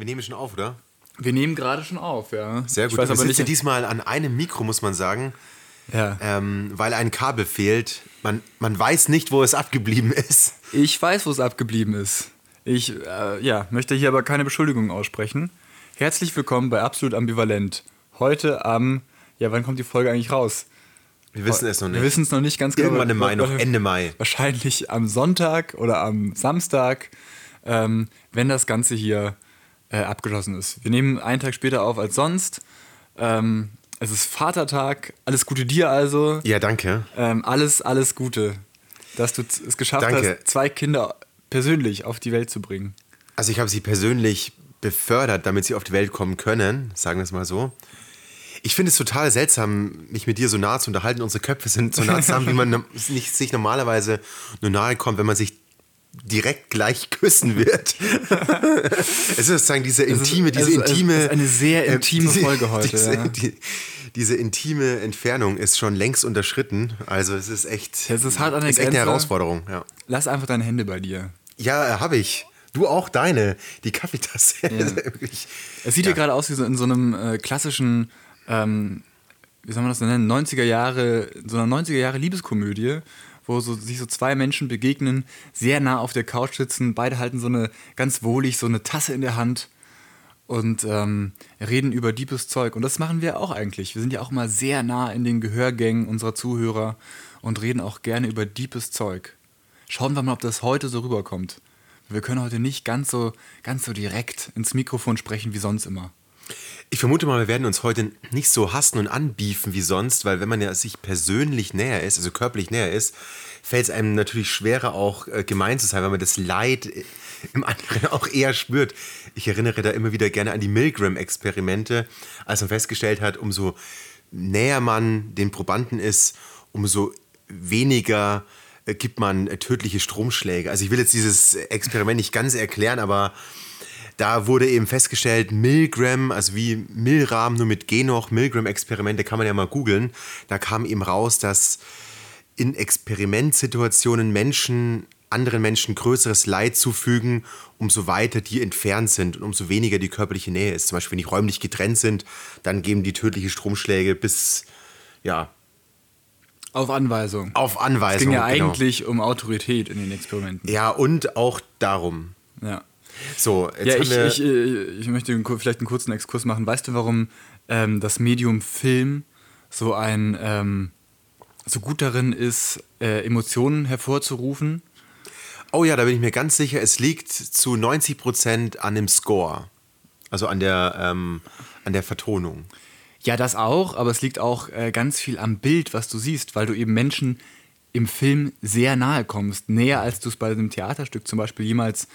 Wir nehmen schon auf, oder? Wir nehmen gerade schon auf, ja. Sehr gut. Ich weiß wir aber nicht. diesmal an einem Mikro, muss man sagen, Ja. ähm, weil ein Kabel fehlt. Man, man weiß nicht, wo es abgeblieben ist. Ich weiß, wo es abgeblieben ist. Ich äh, ja, möchte hier aber keine Beschuldigungen aussprechen. Herzlich willkommen bei Absolut Ambivalent. Heute am, ja, wann kommt die Folge eigentlich raus? Wir wissen es noch nicht. Wir wissen es noch nicht ganz genau. Irgendwann im Mai, noch Ende Mai. Wahrscheinlich am Sonntag oder am Samstag, ähm, wenn das Ganze hier äh, abgeschlossen ist. Wir nehmen einen Tag später auf als sonst. Ähm, es ist Vatertag. Alles Gute dir also. Ja, danke. Ähm, alles, alles Gute, dass du es geschafft Danke. hast, zwei Kinder persönlich auf die Welt zu bringen. Also ich habe sie persönlich befördert, damit sie auf die Welt kommen können, sagen wir es mal so. Ich finde es total seltsam, mich mit dir so nah zu unterhalten. Unsere Köpfe sind so nah zusammen, wie man sich normalerweise nur nahe kommt, wenn man sich direkt gleich küssen wird. es ist sozusagen diese intime, diese es ist- es intime. ist eine sehr äh, intime Folge heute, Diese, ja. die, diese intime Entfernung ist schon längst unterschritten. Also es ist echt. Es ist hart an der ist echt eine. Herausforderung. Ja, Lass einfach deine Hände bei dir. ja habe ich. Du auch deine. Die Kaffeetasse. Wirklich. Es sieht ja gerade aus wie so in so einem äh, klassischen, ähm, wie soll man das nennen, 90er Jahre, so einer 90er Jahre Liebeskomödie, wo so, sich so zwei Menschen begegnen, sehr nah auf der Couch sitzen, beide halten so eine, ganz wohlig, so eine Tasse in der Hand und ähm, reden über deepes Zeug. Und das machen wir auch eigentlich. Wir sind ja auch mal sehr nah in den Gehörgängen unserer Zuhörer und reden auch gerne über deepes Zeug. Schauen wir mal, ob das heute so rüberkommt. Wir können heute nicht ganz so, ganz so direkt ins Mikrofon sprechen wie sonst immer. Ich vermute mal, wir werden uns heute nicht so hassen und anbiefen wie sonst, weil wenn man ja sich persönlich näher ist, also körperlich näher ist, fällt es einem natürlich schwerer auch äh, gemein zu sein, weil man das Leid äh, im anderen auch eher spürt. Ich erinnere da immer wieder gerne an die Milgram-Experimente, als man festgestellt hat, umso näher man den Probanden ist, umso weniger äh, gibt man äh, tödliche Stromschläge. Also ich will jetzt dieses Experiment nicht ganz erklären, aber da wurde eben festgestellt, Milgram, also wie Milram, nur mit G noch, Milgram-Experimente kann man ja mal googeln. Da kam eben raus, dass in Experimentsituationen Menschen anderen Menschen größeres Leid zufügen, umso weiter die entfernt sind und umso weniger die körperliche Nähe ist. Zum Beispiel, wenn die räumlich getrennt sind, dann geben die tödliche Stromschläge bis, ja, Auf Anweisung. auf Es Anweisung. ging ja genau. eigentlich um Autorität in den Experimenten. Ja, und auch darum. Ja. So, jetzt Ja, ich, wir... ich, äh, ich möchte vielleicht einen kurzen Exkurs machen. Weißt du, warum ähm, das Medium Film so ein ähm, so gut darin ist, äh, Emotionen hervorzurufen? Oh ja, da bin ich mir ganz sicher, es liegt zu 90% an dem Score. Also an der, ähm, an der Vertonung. Ja, das auch, aber es liegt auch äh, ganz viel am Bild, was du siehst, weil du eben Menschen im Film sehr nahe kommst, näher als du es bei einem Theaterstück zum Beispiel jemals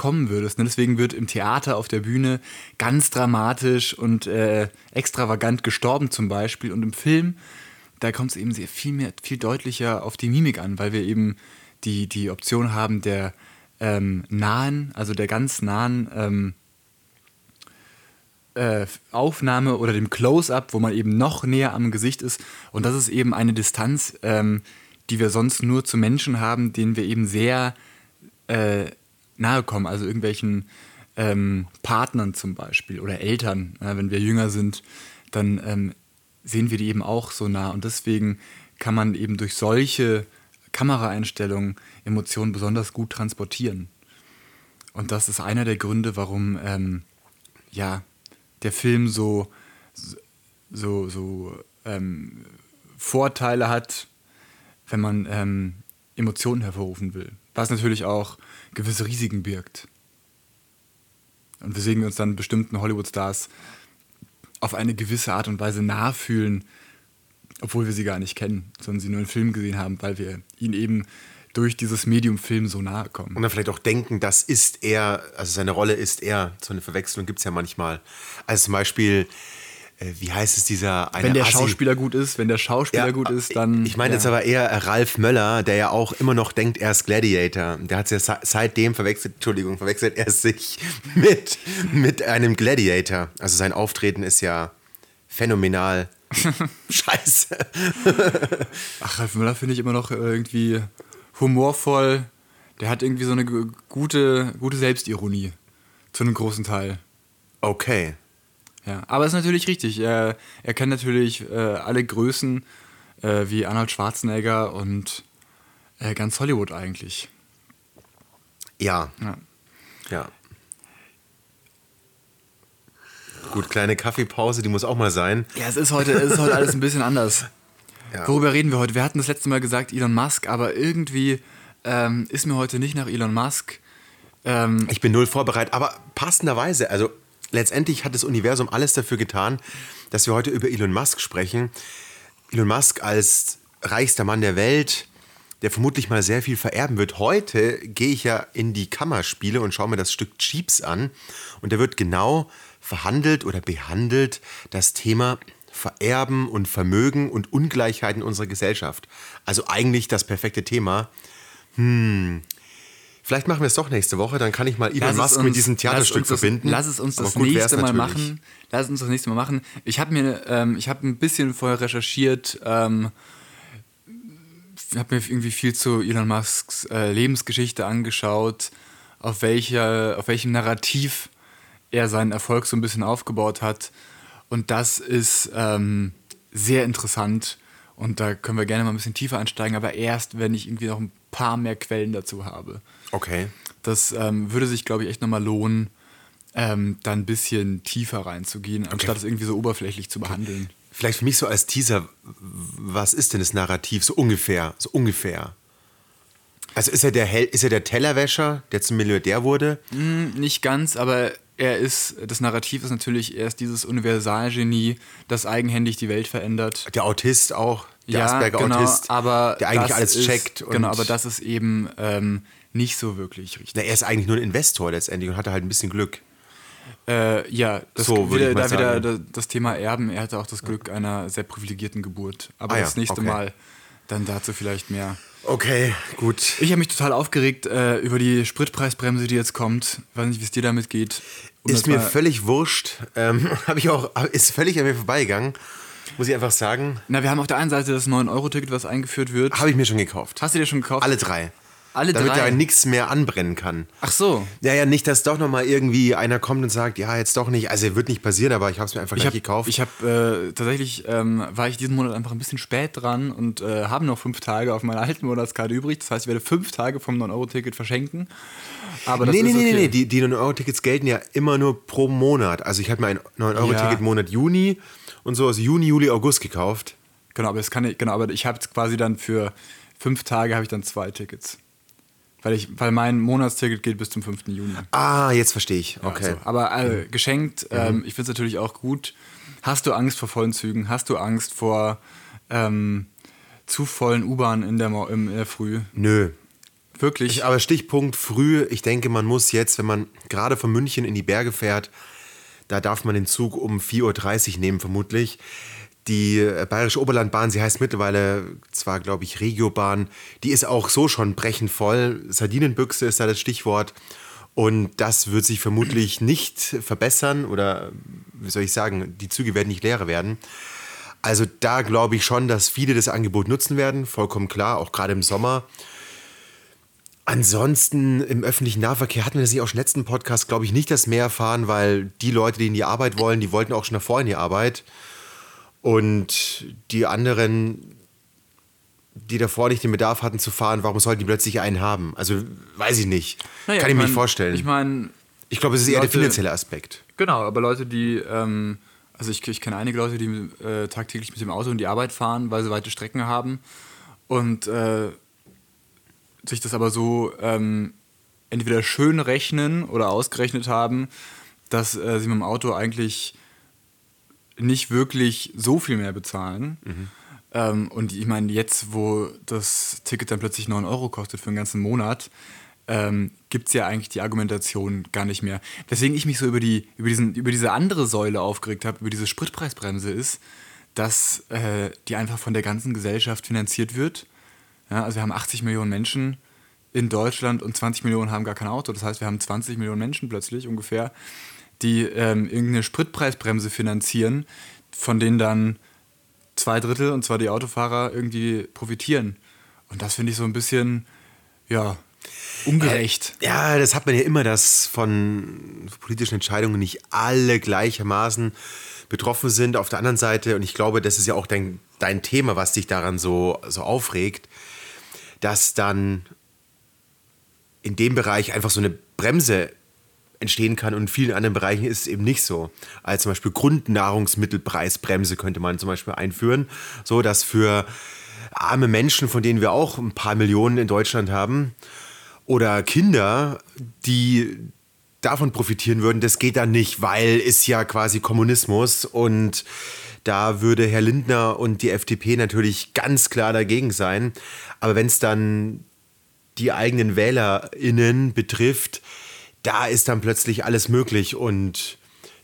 kommen würdest. Ne? Deswegen wird im Theater auf der Bühne ganz dramatisch und äh, extravagant gestorben zum Beispiel und im Film, da kommt es eben sehr viel mehr, viel deutlicher auf die Mimik an, weil wir eben die, die Option haben der ähm, nahen, also der ganz nahen ähm, äh, Aufnahme oder dem Close-up, wo man eben noch näher am Gesicht ist. Und das ist eben eine Distanz, ähm, die wir sonst nur zu Menschen haben, denen wir eben sehr äh, nahe kommen. Also irgendwelchen ähm, Partnern zum Beispiel oder Eltern. Ja, wenn wir jünger sind, dann ähm, sehen wir die eben auch so nah. Und deswegen kann man eben durch solche Kameraeinstellungen Emotionen besonders gut transportieren. Und das ist einer der Gründe, warum ähm, ja, der Film so, so, so ähm, Vorteile hat, wenn man ähm, Emotionen hervorrufen will. Was natürlich auch gewisse Risiken birgt. Und weswegen wir uns dann bestimmten Hollywood-Stars auf eine gewisse Art und Weise nachfühlen, obwohl wir sie gar nicht kennen, sondern sie nur in Filmen gesehen haben, weil wir ihnen eben durch dieses Medium Film so nahe kommen. Und dann vielleicht auch denken, das ist er, also seine Rolle ist er. So eine Verwechslung gibt es ja manchmal. Also zum Beispiel, wie heißt es, dieser eine wenn der Assi- Schauspieler gut ist, wenn der Schauspieler Ja, gut ist, dann. Ich meine ja. jetzt aber eher Ralf Möller, der ja auch immer noch denkt, er ist Gladiator. Der hat ja se- seitdem verwechselt, Entschuldigung, verwechselt er sich mit, mit einem Gladiator. Also sein Auftreten ist ja phänomenal. Scheiße. Ach, Ralf Müller finde ich immer noch irgendwie humorvoll. Der hat irgendwie so eine gu- gute, gute Selbstironie. Zu einem großen Teil. Okay. Ja, aber es ist natürlich richtig. Er, er kennt natürlich äh, alle Größen äh, wie Arnold Schwarzenegger und äh, ganz Hollywood eigentlich. Ja. Ja. Ja. Gut, kleine Kaffeepause, die muss auch mal sein. Ja, es ist heute, es ist heute alles ein bisschen anders. Ja. Worüber reden wir heute? Wir hatten das letzte Mal gesagt Elon Musk, aber irgendwie ähm, ist mir heute nicht nach Elon Musk. Ähm, Ich bin null vorbereitet, aber passenderweise, also letztendlich hat das Universum alles dafür getan, dass wir heute über Elon Musk sprechen. Elon Musk als reichster Mann der Welt, der vermutlich mal sehr viel vererben wird. Heute gehe ich ja in die Kammerspiele und schaue mir das Stück Jeeps an und da wird genau verhandelt oder behandelt das Thema Vererben und Vermögen und Ungleichheit in unserer Gesellschaft. Also eigentlich das perfekte Thema. Hm. Vielleicht machen wir es doch nächste Woche, dann kann ich mal Elon Lass Musk uns- mit diesem lass Theaterstück das, verbinden. Lass es uns das nächste Mal machen. Lass es uns das nächste Mal machen. Ich habe mir, ähm, ich habe ein bisschen vorher recherchiert, ähm, habe mir irgendwie viel zu Elon Musks äh, Lebensgeschichte angeschaut, auf welcher, auf welchem Narrativ er seinen Erfolg so ein bisschen aufgebaut hat. Und das ist ähm, sehr interessant. Und da können wir gerne mal ein bisschen tiefer einsteigen, aber erst, wenn ich irgendwie noch ein paar mehr Quellen dazu habe. Okay. Das ähm, würde sich, glaube ich, echt nochmal lohnen, ähm, da ein bisschen tiefer reinzugehen, anstatt es irgendwie so oberflächlich zu behandeln. Vielleicht für mich so als Teaser, was ist denn das Narrativ? So ungefähr, so ungefähr. Also ist er der, Hel ist er der Tellerwäscher, der zum Milliardär wurde? Hm, nicht ganz, aber er ist, das Narrativ ist natürlich, er ist dieses Universalgenie, das eigenhändig die Welt verändert. Der Autist auch, der ja, Asperger-Autist, genau, aber der eigentlich alles ist, checkt. Genau, aber das ist eben ähm, nicht so wirklich richtig. Na, er ist eigentlich nur ein Investor letztendlich und hatte halt ein bisschen Glück. Äh, ja, das So wieder, ich da wieder sagen. da- das Thema Erben. Er hatte auch das Glück einer sehr privilegierten Geburt. Aber Ah ja, das nächste okay. Mal dann dazu vielleicht mehr. Okay, gut. Ich habe mich total aufgeregt äh, über die Spritpreisbremse, die jetzt kommt. Weiß nicht, wie es dir damit geht. Um Ist mir völlig wurscht. Ähm, ich auch, ist völlig an mir vorbeigegangen. Muss ich einfach sagen. Na, wir haben auf der einen Seite das 9-Euro-Ticket, was eingeführt wird. Habe ich mir schon gekauft. Hast du dir schon gekauft? Alle drei. Alle Damit drei? da nichts mehr anbrennen kann. Ach so. Ja, ja, nicht, dass doch nochmal irgendwie einer kommt und sagt, ja, jetzt doch nicht. Also wird nicht passieren, aber ich habe es mir einfach Ich gleich habe gekauft. ich hab, äh, tatsächlich ähm, war ich diesen Monat einfach ein bisschen spät dran und äh, habe noch fünf Tage auf meiner alten Monatskarte übrig. Das heißt, ich werde fünf Tage vom 9-Euro-Ticket verschenken. Aber das nee, nee, ist nee, okay. nee, nee, die, die 9-Euro-Tickets gelten ja immer nur pro Monat. Also ich hatte mir ein 9-Euro-Ticket Ja. Monat Juni und so, also Juni, Juli, August gekauft. Genau, aber das kann ich, genau, aber ich habe quasi dann für fünf Tage habe ich dann zwei Tickets. Weil, ich, weil mein Monatsticket geht bis zum 5. Juni. Ah, jetzt verstehe ich. Ja, Okay. Mhm. Aber äh, geschenkt, ähm, ich finde es natürlich auch gut. Hast du Angst vor vollen Zügen? Hast du Angst vor ähm, zu vollen U-Bahnen in in der Früh? Nö. Wirklich? Ich, aber Stichpunkt früh, ich denke, man muss jetzt, wenn man gerade von München in die Berge fährt, da darf man den Zug um 4.30 Uhr nehmen, vermutlich. Die äh, Bayerische Oberlandbahn, sie heißt mittlerweile zwar, glaube ich, Regiobahn, die ist auch so schon brechend voll. Sardinenbüchse ist da das Stichwort. Und das wird sich vermutlich nicht verbessern oder, wie soll ich sagen, die Züge werden nicht leerer werden. Also da glaube ich schon, dass viele das Angebot nutzen werden, vollkommen klar, auch gerade im Sommer. Ansonsten im öffentlichen Nahverkehr hatten wir das nicht auch schon im letzten Podcast, glaube ich, nicht das mehr erfahren, weil die Leute, die in die Arbeit wollen, die wollten auch schon davor in die Arbeit. Und die anderen, die davor nicht den Bedarf hatten zu fahren, warum sollten die plötzlich einen haben? Also weiß ich nicht. Naja, Kann ich mir mein- nicht vorstellen. Ich meine, ich glaube, es ist eher der finanzielle Aspekt. genau, aber Leute, die, ähm, also ich, ich kenne einige Leute, die äh, tagtäglich mit dem Auto in die Arbeit fahren, weil sie weite Strecken haben und äh, sich das aber so ähm, entweder schön rechnen oder ausgerechnet haben, dass äh, sie mit dem Auto eigentlich nicht wirklich so viel mehr bezahlen. Ähm, und ich meine, jetzt, wo das Ticket dann plötzlich 9 Euro kostet für einen ganzen Monat, ähm, gibt es ja eigentlich die Argumentation gar nicht mehr. Weswegen ich mich so über, die, über, diesen, über diese andere Säule aufgeregt habe, über diese Spritpreisbremse, ist, dass äh, die einfach von der ganzen Gesellschaft finanziert wird. Ja, also wir haben 80 Millionen Menschen in Deutschland und 20 Millionen haben gar kein Auto. Das heißt, wir haben 20 Millionen Menschen plötzlich ungefähr, die ähm, irgendeine Spritpreisbremse finanzieren, von denen dann zwei Drittel, und zwar die Autofahrer, irgendwie profitieren. Und das finde ich so ein bisschen, ja, ungerecht. Äh, ja, das hat man ja immer, dass von politischen Entscheidungen nicht alle gleichermaßen betroffen sind. Auf der anderen Seite, und ich glaube, das ist ja auch dein, dein Thema, was dich daran so, so aufregt, dass dann in dem Bereich einfach so eine Bremse entstehen kann und in vielen anderen Bereichen ist es eben nicht so. Als zum Beispiel Grundnahrungsmittelpreisbremse könnte man zum Beispiel einführen, so dass für arme Menschen, von denen wir auch ein paar Millionen in Deutschland haben, oder Kinder, die davon profitieren würden, das geht dann nicht, weil ist ja quasi Kommunismus und da würde Herr Lindner und die FDP natürlich ganz klar dagegen sein. Aber wenn es dann die eigenen WählerInnen betrifft, da ist dann plötzlich alles möglich und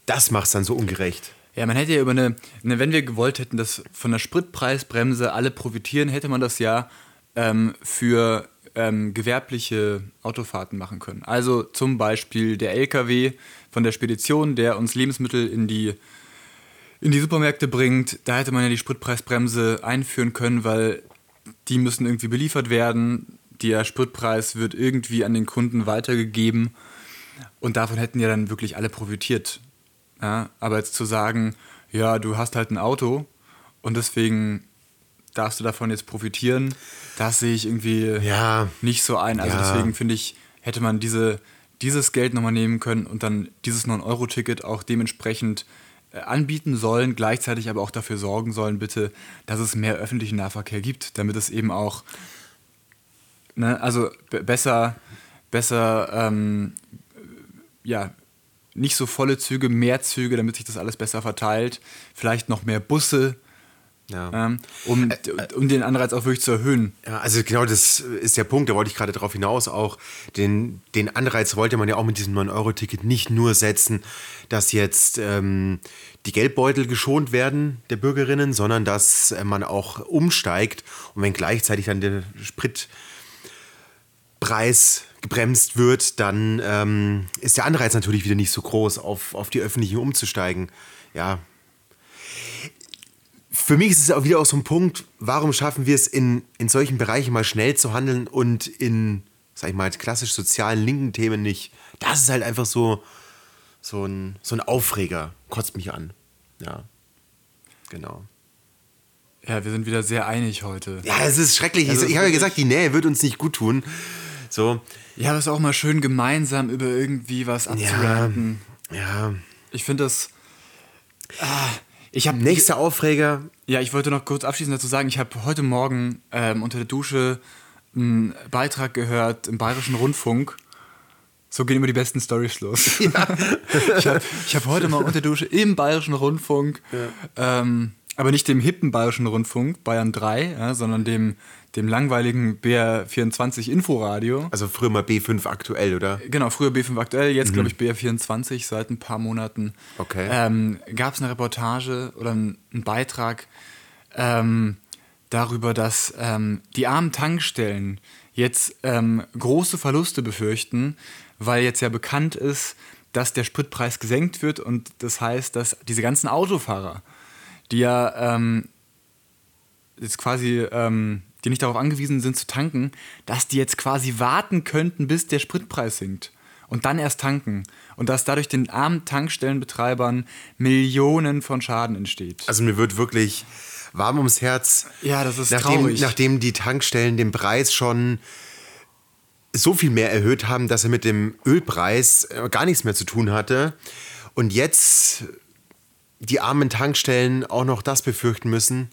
das macht es dann so ungerecht. Ja, man hätte ja über eine, eine, wenn wir gewollt hätten, dass von der Spritpreisbremse alle profitieren, hätte man das ja ähm, für ähm, gewerbliche Autofahrten machen können. Also zum Beispiel der LKW von der Spedition, der uns Lebensmittel in die, in die Supermärkte bringt, da hätte man ja die Spritpreisbremse einführen können, weil die müssen irgendwie beliefert werden. Der Spritpreis wird irgendwie an den Kunden weitergegeben und davon hätten ja dann wirklich alle profitiert. Ja, aber jetzt zu sagen, ja, du hast halt ein Auto und deswegen darfst du davon jetzt profitieren, das sehe ich irgendwie ja. nicht so ein. Also ja. deswegen finde ich, hätte man diese, dieses Geld nochmal nehmen können und dann dieses 9-Euro-Ticket auch dementsprechend anbieten sollen, gleichzeitig aber auch dafür sorgen sollen, bitte, dass es mehr öffentlichen Nahverkehr gibt, damit es eben auch, ne, also besser, besser, ähm, ja, nicht so volle Züge, mehr Züge, damit sich das alles besser verteilt. Vielleicht noch mehr Busse, ja. Ähm, um, um den Anreiz auch wirklich zu erhöhen. Ja, also genau das ist der Punkt, da wollte ich gerade darauf hinaus auch. Den, den Anreiz wollte man ja auch mit diesem 9-Euro-Ticket nicht nur setzen, dass jetzt ähm, die Geldbeutel geschont werden der Bürgerinnen, sondern dass man auch umsteigt und wenn gleichzeitig dann der Spritpreis gebremst wird, dann ähm, ist der Anreiz natürlich wieder nicht so groß, auf, auf die öffentlichen umzusteigen. Ja. Für mich ist es auch wieder auch so ein Punkt, warum schaffen wir es in, in solchen Bereichen mal schnell zu handeln und in, sag ich mal, klassisch sozialen linken Themen nicht. Das ist halt einfach so, so, ein, so ein Aufreger, kotzt mich an. Ja, genau. Ja, wir sind wieder sehr einig heute. Ja, es ist schrecklich. Also ich habe ja gesagt, die Nähe wird uns nicht gut tun. So. Ja, aber es ist auch mal schön, gemeinsam über irgendwie was abzuranten. Ja. ja. Ich finde das. Ah, ich habe Nächster Aufreger. Ja, ich wollte noch kurz abschließend dazu sagen, ich habe heute Morgen ähm, unter der Dusche einen Beitrag gehört im Bayerischen Rundfunk. So gehen immer die besten Storys los. Ja. ich habe hab heute mal unter der Dusche im Bayerischen Rundfunk, ja. ähm, aber nicht dem hippen Bayerischen Rundfunk, Bayern 3, ja, sondern dem dem langweiligen BR24 Inforadio. Also früher mal B5 aktuell, oder? Genau, früher B5 aktuell, jetzt mhm. glaube ich BR24 seit ein paar Monaten. Okay. Ähm, Gab es eine Reportage oder einen, Beitrag ähm, darüber, dass ähm, die armen Tankstellen jetzt ähm, große Verluste befürchten, weil jetzt ja bekannt ist, dass der Spritpreis gesenkt wird und das heißt, dass diese ganzen Autofahrer, die ja ähm, jetzt quasi ähm, die nicht darauf angewiesen sind zu tanken, dass die jetzt quasi warten könnten, bis der Spritpreis sinkt und dann erst tanken und dass dadurch den armen Tankstellenbetreibern Millionen von Schaden entsteht. Also mir wird wirklich warm ums Herz. Ja, das ist nachdem, traurig. Nachdem die Tankstellen den Preis schon so viel mehr erhöht haben, dass er mit dem Ölpreis äh, gar nichts mehr zu tun hatte und jetzt die armen Tankstellen auch noch das befürchten müssen.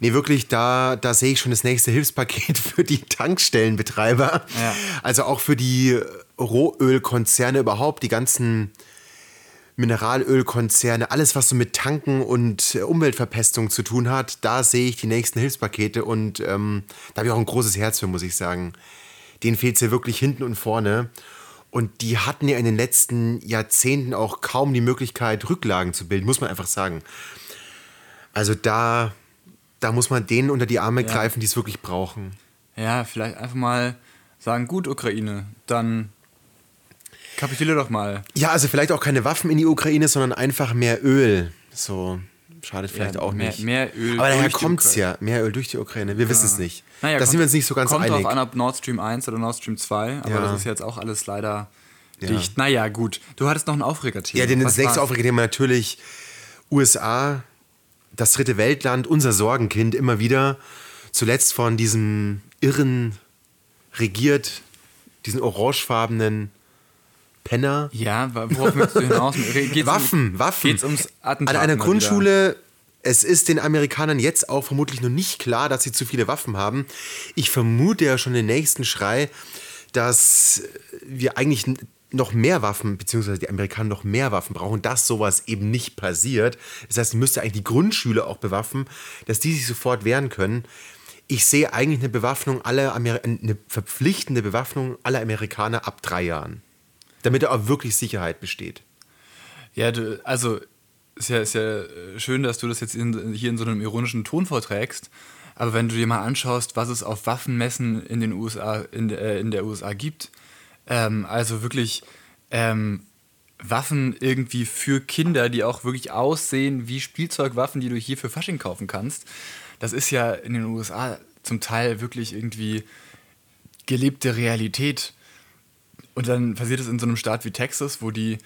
Nee, wirklich, da, da sehe ich schon das nächste Hilfspaket für die Tankstellenbetreiber. Ja. Also auch für die Rohölkonzerne überhaupt, die ganzen Mineralölkonzerne, alles, was so mit Tanken und Umweltverpestung zu tun hat, da sehe ich die nächsten Hilfspakete und ähm, da habe ich auch ein großes Herz für, muss ich sagen. Denen fehlt es ja wirklich hinten und vorne. Und die hatten ja in den letzten Jahrzehnten auch kaum die Möglichkeit, Rücklagen zu bilden, muss man einfach sagen. Also da da muss man denen unter die Arme ja. greifen, die es wirklich brauchen. Ja, vielleicht einfach mal sagen, gut, Ukraine, dann kapituliere doch mal. Ja, also vielleicht auch keine Waffen in die Ukraine, sondern einfach mehr Öl. So, schadet vielleicht Ja, auch mehr- nicht. mehr Öl Aber daher kommt es ja. Mehr Öl durch die Ukraine. Wir wissen es nicht. Naja, da sind kommt- wir uns nicht so ganz kommt einig. drauf an, ob Nord Stream 1 oder Nord Stream 2, aber Ja. das ist jetzt auch alles leider Ja. dicht. Naja, gut. Du hattest noch ein Aufregerthema. Ja, den nächste? Aufregerthema natürlich USA, das dritte Weltland, unser Sorgenkind immer wieder. Zuletzt von diesem irren regiert, diesen orangefarbenen Penner. Ja, worauf möchtest du hinaus? Geht's Waffen, um, Waffen. Geht's ums Attentat? An einer Grundschule, es ist den Amerikanern jetzt auch vermutlich noch nicht klar, dass sie zu viele Waffen haben. Ich vermute ja schon den nächsten Schrei, dass wir eigentlich noch mehr Waffen, beziehungsweise die Amerikaner noch mehr Waffen brauchen, dass sowas eben nicht passiert. Das heißt, man müsste eigentlich die Grundschüler auch bewaffnen, dass die sich sofort wehren können. Ich sehe eigentlich eine Bewaffnung aller Amer eine verpflichtende Bewaffnung aller Amerikaner ab drei Jahren. Damit da auch wirklich Sicherheit besteht. Ja, du, also ist ja, ist ja äh, schön, dass du das jetzt in, hier in so einem ironischen Ton vorträgst. Aber wenn du dir mal anschaust, was es auf Waffenmessen in den USA, in, äh, in der USA gibt, ähm, also wirklich ähm, Waffen irgendwie für Kinder, die auch wirklich aussehen wie Spielzeugwaffen, die du hier für Fasching kaufen kannst, das ist ja in den USA zum Teil wirklich irgendwie gelebte Realität. Und dann passiert es in so einem Staat wie Texas, wo die,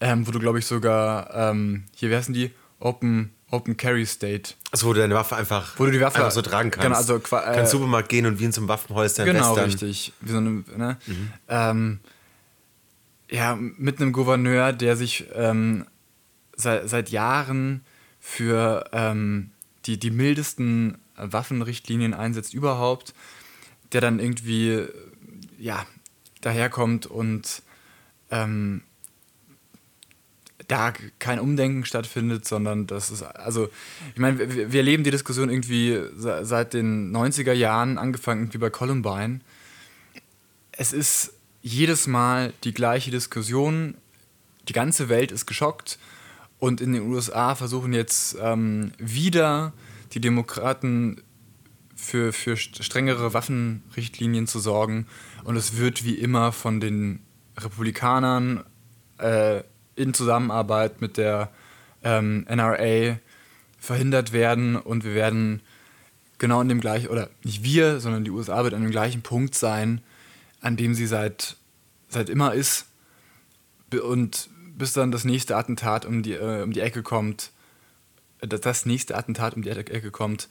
ähm, wo du glaube ich sogar, ähm, hier, wie heißen die? Open, Open Carry State. Also wo du deine Waffe einfach, Wo du die Waffe- einfach so tragen kannst. Genau, also äh, kannst Supermarkt gehen und wie in so einem Waffenholster Genau, Western. richtig. Wie so eine, ne? Mhm. ähm, ja, mit einem Gouverneur, der sich ähm, seit, seit Jahren für ähm, die, die mildesten Waffenrichtlinien einsetzt überhaupt, der dann irgendwie, ja, daherkommt und ähm, da kein Umdenken stattfindet, sondern das ist, also, ich meine, wir, wir erleben die Diskussion irgendwie se- seit den 90er Jahren, angefangen irgendwie bei Columbine. Es ist jedes Mal die gleiche Diskussion, die ganze Welt ist geschockt und in den USA versuchen jetzt ähm, wieder die Demokraten für, für st- strengere Waffenrichtlinien zu sorgen. Und es wird wie immer von den Republikanern äh, in Zusammenarbeit mit der ähm, NRA verhindert werden. Und wir werden genau an dem gleichen, oder nicht wir, sondern die USA wird an dem gleichen Punkt sein, an dem sie seit, seit immer ist. Und bis dann das nächste Attentat um die, äh, um die Ecke kommt, äh, dass das nächste Attentat um die Ecke kommt,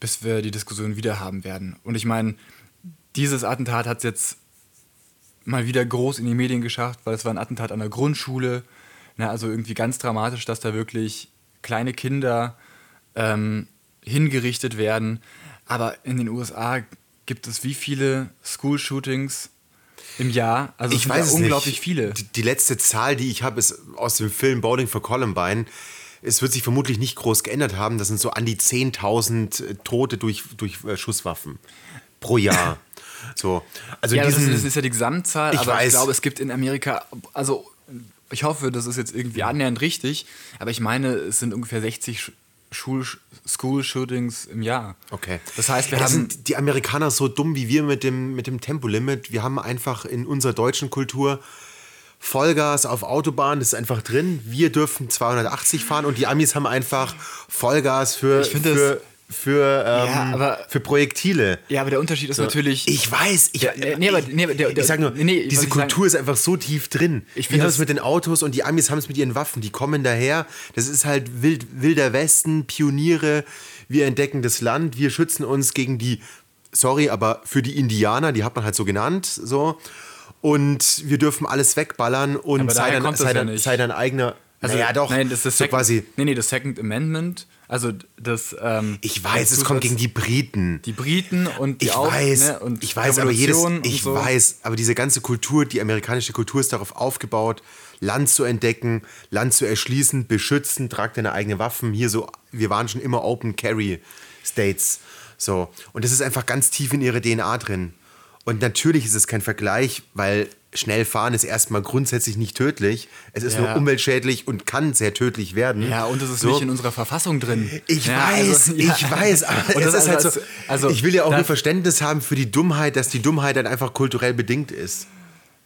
bis wir die Diskussion wieder haben werden. Und ich meine, dieses Attentat hat es jetzt mal wieder groß in die Medien geschafft, weil es war ein Attentat an der Grundschule. Na, also irgendwie ganz dramatisch, dass da wirklich kleine Kinder ähm, hingerichtet werden. Aber in den USA gibt es wie viele School-Shootings im Jahr? Also Ich weiß unglaublich nicht. viele. Die, die letzte Zahl, die ich habe, ist aus dem Film Bowling for Columbine. Es wird sich vermutlich nicht groß geändert haben. Das sind so an die 10.000 Tote durch, durch äh, Schusswaffen pro Jahr. so. Also Ja, das diesen, ist, das ist ja die Gesamtzahl, Ich aber weiß. ich glaube, es gibt in Amerika, also ich hoffe, das ist jetzt irgendwie annähernd richtig, aber ich meine, es sind ungefähr 60 Sch- Schul School-Shootings im Jahr. Okay. Das heißt, wir Ja, haben. sind die Amerikaner so dumm wie wir mit dem, mit dem Tempolimit. Wir haben einfach in unserer deutschen Kultur Vollgas auf Autobahn, das ist einfach drin. Wir dürfen 280 fahren und die Amis haben einfach Vollgas für, für, für, ähm, Ja, aber- für Projektile. ja, aber der Unterschied ist natürlich. Ich weiß, ich, Ja, nee, aber- nee, der- ich sag nur, nee, nee, diese Kultur ist einfach so tief drin. Ich wir find haben es mit den Autos und die Amis haben es mit ihren Waffen. Die kommen daher. Das ist halt wild, wilder Westen, Pioniere. Wir entdecken das Land. Wir schützen uns gegen die, sorry, aber für die Indianer, die hat man halt so genannt, so. Und wir dürfen alles wegballern und sei das sei, ja nicht. sei dann eigener. also, naja, doch. Nein, das ist das so Second, quasi. Nee, nee, das Second Amendment. Also das. Ähm, Ich weiß, es kommt gegen die Briten. Die Briten und die ich auch, weiß, ne, und ich weiß, aber jedes, ich so. weiß, aber diese ganze Kultur, die amerikanische Kultur ist darauf aufgebaut, Land zu entdecken, Land zu erschließen, beschützen, trag deine eigenen Waffen. Hier so, wir waren schon immer Open Carry States, so und das ist einfach ganz tief in ihre DNA drin. Und natürlich ist es kein Vergleich, weil schnell fahren ist erstmal grundsätzlich nicht tödlich. Es ist Ja. nur umweltschädlich und kann sehr tödlich werden. Ja, und es ist So. nicht in unserer Verfassung drin. Ich ja, weiß, also, ja. ich weiß, aber es ist halt so, als- also, ich will ja auch nur Verständnis haben für die Dummheit, dass die Dummheit dann einfach kulturell bedingt ist.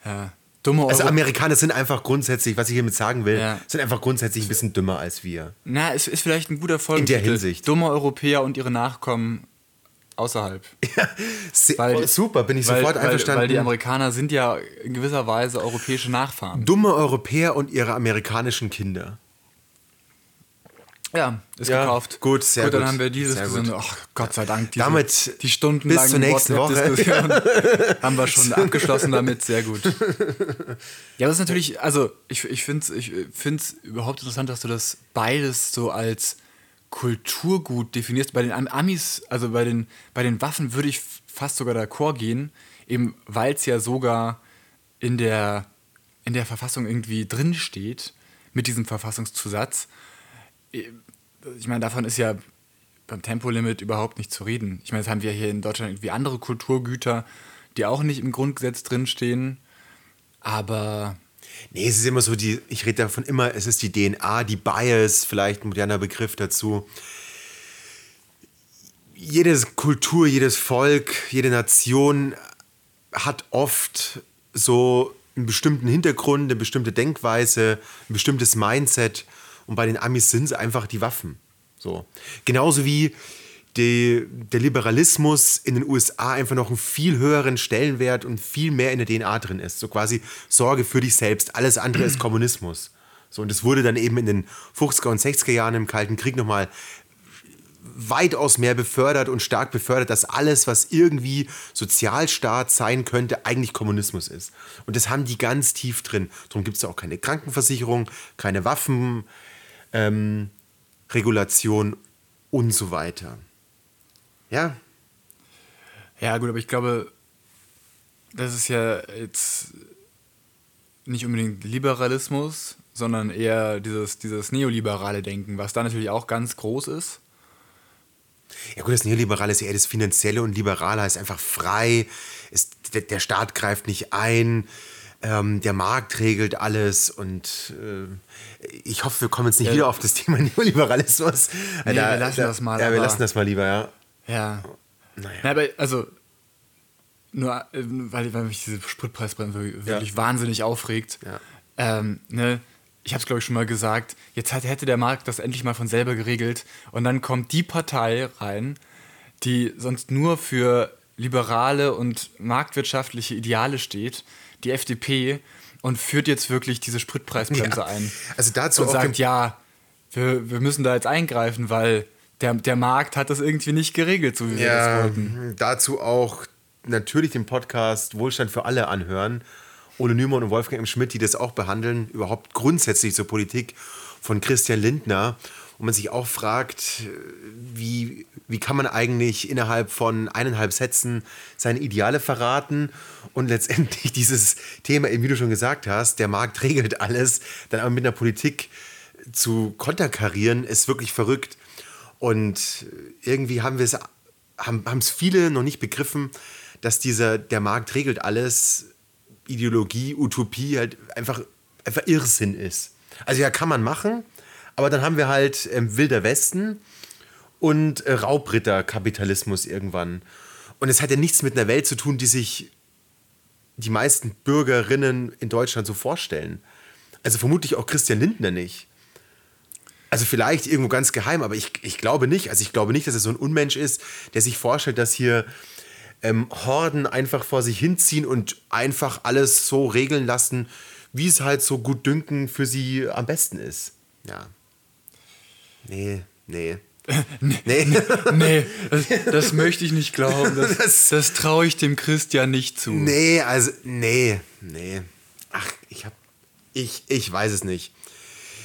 Ja. Dumme Also Euro- Amerikaner sind einfach grundsätzlich, was ich hiermit sagen will, Ja. sind einfach grundsätzlich ein bisschen dümmer als wir. Na, es ist vielleicht ein guter Folgentitel. Hinsicht. Dumme Europäer und ihre Nachkommen außerhalb. Se- Weil oh, super, bin ich weil, sofort weil, einverstanden. Weil die Amerikaner sind ja in gewisser Weise europäische Nachfahren. Dumme Europäer und ihre amerikanischen Kinder. Ja, ist Ja, gekauft. gut, sehr gut. Dann gut, haben wir diese sehr Diskussion. gut. Ach, Gott sei Dank. Diese, Damit die stundenlangen bis zur nächsten Woche. Haben wir schon abgeschlossen damit. Sehr gut. Ja, das ist natürlich, also ich, ich finde es ich find's überhaupt interessant, dass du das beides so als Kulturgut definierst. Bei den Am- Amis, also bei den, bei den Waffen würde ich fast sogar d'accord gehen, eben weil es ja sogar in der, in der Verfassung irgendwie drinsteht, mit diesem Verfassungszusatz. Ich meine, davon ist ja beim Tempolimit überhaupt nicht zu reden. Ich meine, jetzt haben wir hier in Deutschland irgendwie andere Kulturgüter, die auch nicht im Grundgesetz drinstehen. Aber Nee, es ist immer so, die, ich rede davon immer, es ist die DNA, die Bias, vielleicht ein moderner Begriff dazu. Jede Kultur, jedes Volk, jede Nation hat oft so einen bestimmten Hintergrund, eine bestimmte Denkweise, ein bestimmtes Mindset. Und bei den Amis sind es einfach die Waffen. So. Genauso wie die, der Liberalismus in den USA einfach noch einen viel höheren Stellenwert und viel mehr in der DNA drin ist. So quasi Sorge für dich selbst. Alles andere ist Kommunismus. So, und das wurde dann eben in den 50er und 60er Jahren im Kalten Krieg nochmal weitaus mehr befördert und stark befördert, dass alles, was irgendwie Sozialstaat sein könnte, eigentlich Kommunismus ist. Und das haben die ganz tief drin. Darum gibt es auch keine Krankenversicherung, keine Waffenregulation ähm, und so weiter. Ja, ja, gut, aber ich glaube, das ist ja jetzt nicht unbedingt Liberalismus, sondern eher dieses, dieses neoliberale Denken, was da natürlich auch ganz groß ist. Ja gut, das Neoliberale ist eher das Finanzielle und Liberale heißt einfach frei, ist, der, Staat greift nicht ein, ähm, der Markt regelt alles und äh, ich hoffe, wir kommen jetzt nicht Ja. wieder auf das Thema Neoliberalismus. Nee, wir lassen das mal, Ja, wir lassen das mal lieber, ja. Ja. Naja. Na, aber also, nur weil, weil mich diese Spritpreisbremse wirklich wahnsinnig aufregt. Ja. Ähm, ne? Ich habe es, glaube ich, schon mal gesagt. Jetzt hat, hätte der Markt das endlich mal von selber geregelt. Und dann kommt die Partei rein, die sonst nur für liberale und marktwirtschaftliche Ideale steht, die FDP, und führt jetzt wirklich diese Spritpreisbremse Ja. ein. Also dazu und sagt, ja, wir, wir müssen da jetzt eingreifen, weil der, der Markt hat das irgendwie nicht geregelt, so wie wir das Ja, wollten. dazu auch natürlich den Podcast Wohlstand für alle anhören. Ole Nümann und Wolfgang M. Schmidt, die das auch behandeln, überhaupt grundsätzlich zur Politik von Christian Lindner. Und man sich auch fragt, wie, wie kann man eigentlich innerhalb von eineinhalb Sätzen seine Ideale verraten und letztendlich dieses Thema, wie du schon gesagt hast, der Markt regelt alles, dann aber mit einer Politik zu konterkarieren, ist wirklich verrückt. Und irgendwie haben wir es, haben es viele noch nicht begriffen, dass dieser, der Markt regelt alles, Ideologie, Utopie halt einfach, einfach Irrsinn ist. Also ja, kann man machen, aber dann haben wir halt ähm, Wilder Westen und äh, Raubritterkapitalismus irgendwann. Und es hat ja nichts mit einer Welt zu tun, die sich die meisten Bürgerinnen in Deutschland so vorstellen. Also vermutlich auch Christian Lindner nicht. Also vielleicht irgendwo ganz geheim, aber ich, ich glaube nicht. Also ich glaube nicht, dass er so ein Unmensch ist, der sich vorstellt, dass hier ähm, Horden einfach vor sich hinziehen und einfach alles so regeln lassen, wie es halt so gut dünken für sie am besten ist. Ja. Nee, nee. Nee. Nee, das, das möchte ich nicht glauben. Das, Das- das traue ich dem Christian nicht zu. Nee, also, nee, nee. Ach, ich hab. Ich, ich weiß es nicht.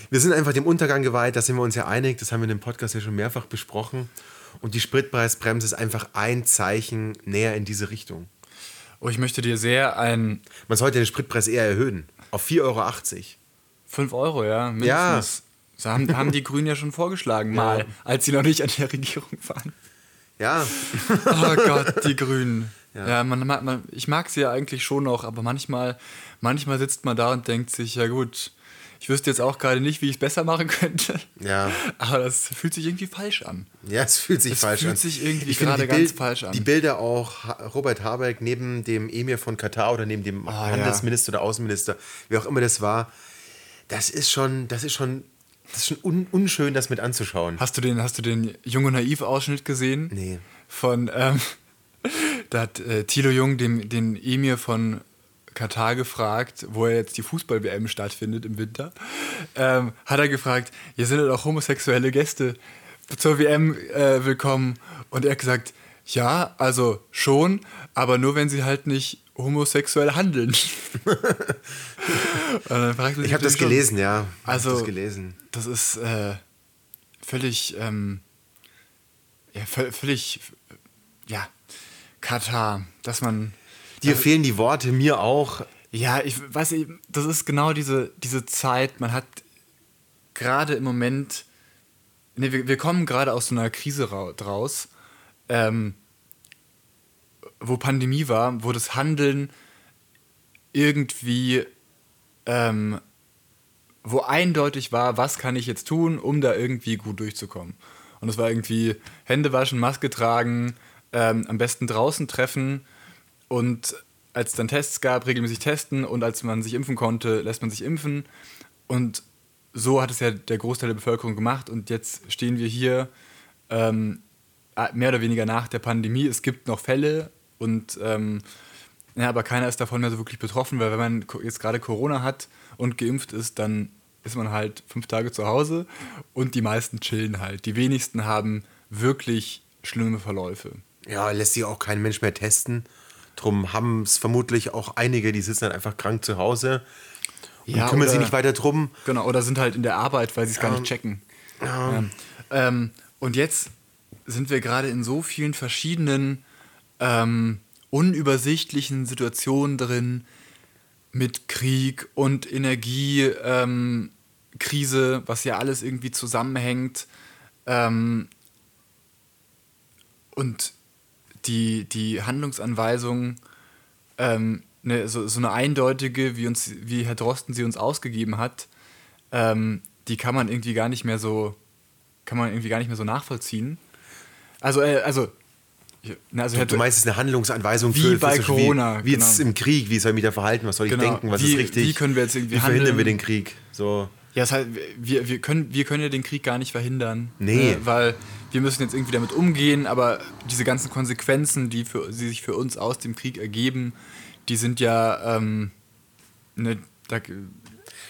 Wir sind einfach dem Untergang geweiht, da sind wir uns ja einig, das haben wir in dem Podcast ja schon mehrfach besprochen. Und die Spritpreisbremse ist einfach ein Zeichen näher in diese Richtung. Oh, ich möchte dir sehr ein Man sollte den Spritpreis eher erhöhen. Auf 4,80 Euro. 5 Euro, ja, mindestens. Das haben, haben die Grünen ja schon vorgeschlagen, mal, als sie noch nicht an der Regierung waren. Ja, Oh Gott, die Grünen. Ja. Ja, man, man, ich mag sie ja eigentlich schon noch, aber manchmal, manchmal sitzt man da und denkt sich, ja gut, Ich wüsste jetzt auch gerade nicht, wie ich es besser machen könnte. Ja. Aber das fühlt sich irgendwie falsch an. Ja, es fühlt sich Es falsch fühlt an. sich irgendwie Ich gerade ganz Bild- falsch an. Die Bilder auch Robert Habeck neben dem Emir von Katar oder neben dem Ah, Handelsminister oder Außenminister, wie auch immer das war, das ist schon, das ist schon, das ist schon un unschön, das mit anzuschauen. Hast du den, hast du den Jung und Naiv-Ausschnitt gesehen? Nee. Von, ähm, da hat äh, Thilo Jung dem, den Emir von Katar gefragt, wo er jetzt die Fußball-WM stattfindet im Winter. Ähm, hat er gefragt, hier sind ja auch homosexuelle Gäste zur WM äh, willkommen. Und er hat gesagt, ja, also schon, aber nur wenn sie halt nicht homosexuell handeln. Ich habe das schon, gelesen, ja. Ich Also, das gelesen. das ist äh, völlig, ähm, ja, vö- völlig, ja, Katar, dass man, Dir fehlen die Worte, mir auch. ja, ich weiß nicht, das ist genau diese, diese Zeit, man hat gerade im Moment, ne, wir, wir kommen gerade aus so einer Krise ra draus, ähm, wo Pandemie war, wo das Handeln irgendwie, ähm, wo eindeutig war, was kann ich jetzt tun, um da irgendwie gut durchzukommen. Und es war irgendwie Hände waschen, Maske tragen, ähm, am besten draußen treffen und als es dann Tests gab, regelmäßig testen und als man sich impfen konnte, lässt man sich impfen. Und so hat es ja der Großteil der Bevölkerung gemacht und jetzt stehen wir hier ähm, mehr oder weniger nach der Pandemie. Es gibt noch Fälle und ähm, ja, aber keiner ist davon mehr so wirklich betroffen, weil wenn man jetzt gerade Corona hat und geimpft ist, dann ist man halt fünf Tage zu Hause und die meisten chillen halt. Die wenigsten haben wirklich schlimme Verläufe. Ja, lässt sich auch kein Mensch mehr testen. Drum haben es vermutlich auch einige, die sitzen dann einfach krank zu Hause und Ja, kümmern sich oder- nicht weiter drum. Genau, oder sind halt in der Arbeit, weil sie es gar nicht checken. Ja. Ähm, und jetzt sind wir gerade in so vielen verschiedenen ähm, unübersichtlichen Situationen drin mit Krieg und Energiekrise, ähm, was ja alles irgendwie zusammenhängt. Ähm, und die, die Handlungsanweisung, ähm, ne, so, so eine eindeutige, wie, uns, wie Herr Drosten sie uns ausgegeben hat, ähm, die kann man irgendwie gar nicht mehr so, kann man irgendwie gar nicht mehr so nachvollziehen. Also, äh, also, na, also Herr Du meinst, es ist eine Handlungsanweisung Wie für, bei für Corona, Wie, wie jetzt genau. im Krieg, wie soll ich mich da verhalten, was soll ich Genau. denken, was Wie- ist richtig? wie können wir jetzt irgendwie Wie verhindern handeln? wir den Krieg? So. Ja, das heißt, wir, wir, können, wir können ja den Krieg gar nicht verhindern. Nee. Ne, weil wir müssen jetzt irgendwie damit umgehen, aber diese ganzen Konsequenzen, die, für, die sich für uns aus dem Krieg ergeben, die sind ja ähm, ne, da,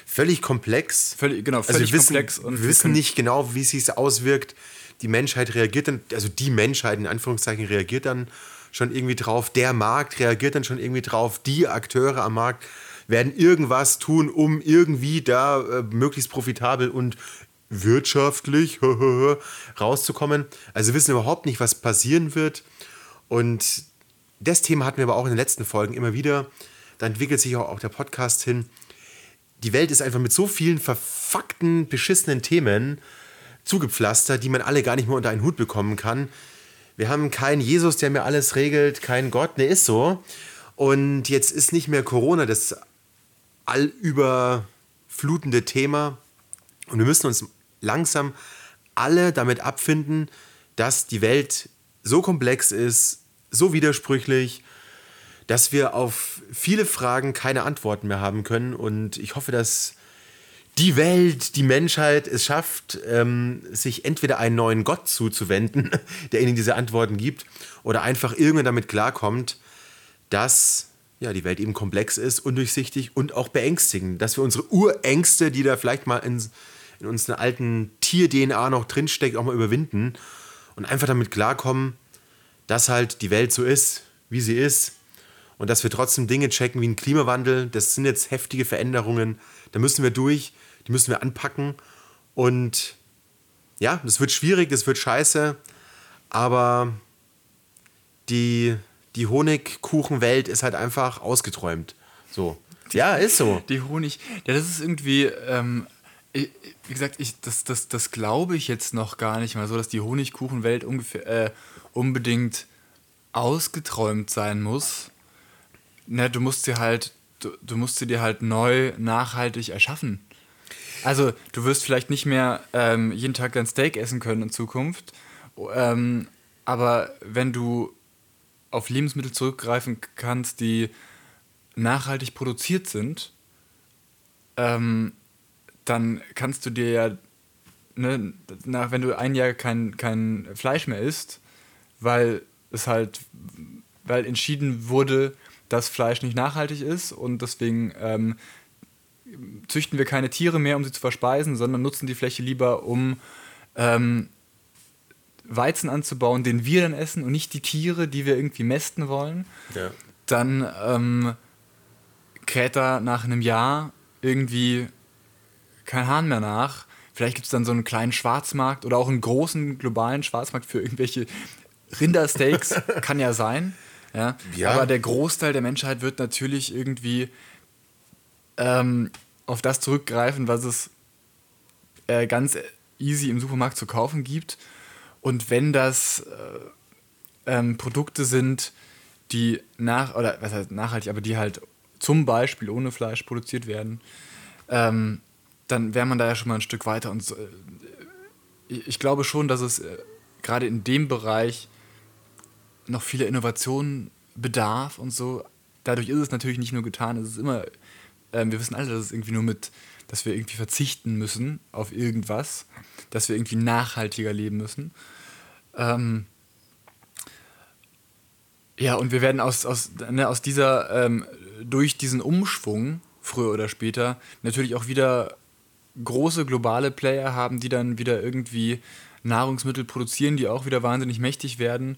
Völlig komplex. völlig, genau, Also völlig wir wissen, komplex. Und wir wissen nicht genau, wie es sich auswirkt. Die Menschheit reagiert dann, also die Menschheit in Anführungszeichen reagiert dann schon irgendwie drauf. Der Markt reagiert dann schon irgendwie drauf. Die Akteure am Markt werden irgendwas tun, um irgendwie da äh, möglichst profitabel und wirtschaftlich rauszukommen. Also wir wissen überhaupt nicht, was passieren wird. Und das Thema hatten wir aber auch in den letzten Folgen immer wieder. Da entwickelt sich auch, auch der Podcast hin die Welt ist einfach mit so vielen verfuckten, beschissenen Themen zugepflastert, die man alle gar nicht mehr unter einen Hut bekommen kann. Wir haben keinen Jesus, der mir alles regelt, keinen Gott, ne, ist so. Und jetzt ist nicht mehr Corona das allüberflutende Thema. Und wir müssen uns langsam alle damit abfinden, dass die Welt so komplex ist, so widersprüchlich, dass wir auf viele Fragen keine Antworten mehr haben können. Und ich hoffe, dass die Welt, die Menschheit es schafft, ähm, sich entweder einen neuen Gott zuzuwenden, der ihnen diese Antworten gibt, oder einfach irgendwann damit klarkommt, dass ja, die Welt eben komplex ist, undurchsichtig und auch beängstigend. Dass wir unsere Urängste, die da vielleicht mal in, in unserer alten Tier-DNA noch drinsteckt, auch mal überwinden und einfach damit klarkommen, dass halt die Welt so ist, wie sie ist und dass wir trotzdem Dinge checken wie ein Klimawandel. Das sind jetzt heftige Veränderungen. Da müssen wir durch, die müssen wir anpacken. Und ja, das wird schwierig, das wird scheiße, aber die, die Honigkuchenwelt ist halt einfach ausgeträumt. So. Ja, ist so. Die Honig, ja, das ist irgendwie, ähm, wie gesagt, ich, das, das, das glaube ich jetzt noch gar nicht mal so, dass die Honigkuchenwelt ungefähr, äh, unbedingt ausgeträumt sein muss. Ne, du musst sie halt, du, du musst sie dir halt neu, nachhaltig erschaffen. Also, du wirst vielleicht nicht mehr ähm, jeden Tag dein Steak essen können in Zukunft. Ähm, aber wenn du auf Lebensmittel zurückgreifen kannst, die nachhaltig produziert sind, ähm, dann kannst du dir ja, ne, nach, wenn du ein Jahr kein, kein Fleisch mehr isst, weil es halt, weil entschieden wurde, dass Fleisch nicht nachhaltig ist und deswegen ähm, züchten wir keine Tiere mehr, um sie zu verspeisen, sondern nutzen die Fläche lieber, um ähm, Weizen anzubauen, den wir dann essen und nicht die Tiere, die wir irgendwie mästen wollen, Ja. dann ähm, kräht da nach einem Jahr irgendwie kein Hahn mehr nach. Vielleicht gibt es dann so einen kleinen Schwarzmarkt oder auch einen großen globalen Schwarzmarkt für irgendwelche Rindersteaks. Kann ja sein. Ja? Ja. Aber der Großteil der Menschheit wird natürlich irgendwie ähm, auf das zurückgreifen, was es äh, ganz easy im Supermarkt zu kaufen gibt. Und wenn das äh, ähm, Produkte sind, die nach, oder was heißt nachhaltig, aber die halt zum Beispiel ohne Fleisch produziert werden, ähm, dann wäre man da ja schon mal ein Stück weiter. Und äh, ich glaube schon, dass es äh, gerade in dem Bereich noch viele Innovationen bedarf und so. Dadurch ist es natürlich nicht nur getan, es ist immer, ähm, wir wissen alle, dass es irgendwie nur mit, dass wir irgendwie verzichten müssen auf irgendwas, dass wir irgendwie nachhaltiger leben müssen. Ähm, ja, und wir werden aus, aus, ne, aus dieser, ähm, durch diesen Umschwung, früher oder später, natürlich auch wieder große globale Player haben, die dann wieder irgendwie Nahrungsmittel produzieren, die auch wieder wahnsinnig mächtig werden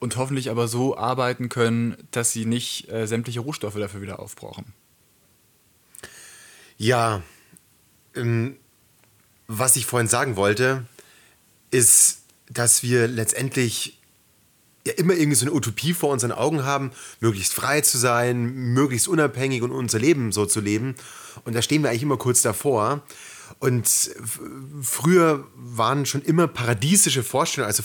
und hoffentlich aber so arbeiten können, dass sie nicht äh, sämtliche Rohstoffe dafür wieder aufbrauchen. Ja, ähm, was ich vorhin sagen wollte, ist, dass wir letztendlich ja immer irgendwie so eine Utopie vor unseren Augen haben, möglichst frei zu sein, möglichst unabhängig und unser Leben so zu leben. Und da stehen wir eigentlich immer kurz davor. Und früher waren schon immer paradiesische Vorstellungen, also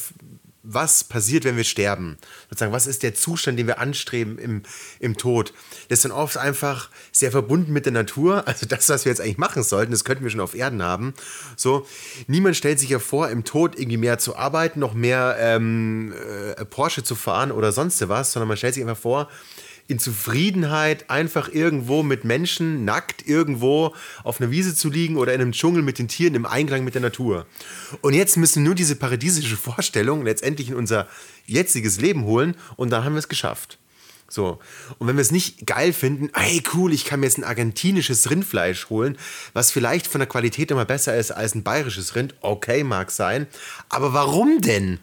was passiert, wenn wir sterben? Sozusagen, was ist der Zustand, den wir anstreben im, im Tod? Das ist dann oft einfach sehr verbunden mit der Natur. Also das, was wir jetzt eigentlich machen sollten, das könnten wir schon auf Erden haben. So, niemand stellt sich ja vor, im Tod irgendwie mehr zu arbeiten, noch mehr ähm, äh, Porsche zu fahren oder sonst was, sondern man stellt sich einfach vor, in Zufriedenheit einfach irgendwo mit Menschen nackt irgendwo auf einer Wiese zu liegen oder in einem Dschungel mit den Tieren im Einklang mit der Natur. Und jetzt müssen nur diese paradiesische Vorstellung letztendlich in unser jetziges Leben holen und dann haben wir es geschafft. So. Und wenn wir es nicht geil finden, hey cool, ich kann mir jetzt ein argentinisches Rindfleisch holen, was vielleicht von der Qualität immer besser ist als ein bayerisches Rind, okay, mag sein. Aber warum denn?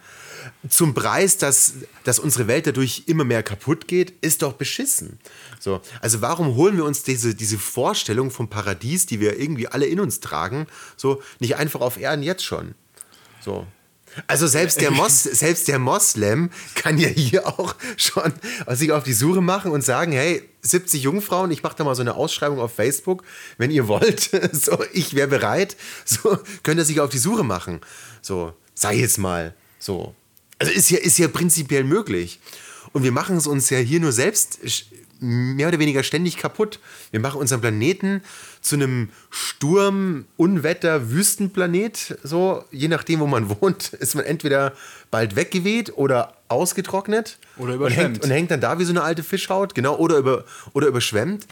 Zum Preis, dass, dass unsere Welt dadurch immer mehr kaputt geht, ist doch beschissen. So. Also warum holen wir uns diese, diese Vorstellung vom Paradies, die wir irgendwie alle in uns tragen, so nicht einfach auf Erden jetzt schon? So. Also selbst der, Mos selbst der Moslem kann ja hier auch schon sich auf die Suche machen und sagen, hey, 70 Jungfrauen, ich mache da mal so eine Ausschreibung auf Facebook, wenn ihr wollt, so, ich wäre bereit, so, könnt ihr sich auf die Suche machen. So, sei jetzt mal, so. Also ist ja, ist ja prinzipiell möglich. Und wir machen es uns ja hier nur selbst mehr oder weniger ständig kaputt. Wir machen unseren Planeten zu einem Sturm, Unwetter, Wüstenplanet. So, je nachdem, wo man wohnt, ist man entweder bald weggeweht oder ausgetrocknet. Oder und überschwemmt. hängt, und hängt dann da wie so eine alte Fischhaut, genau, oder, über, oder überschwemmt.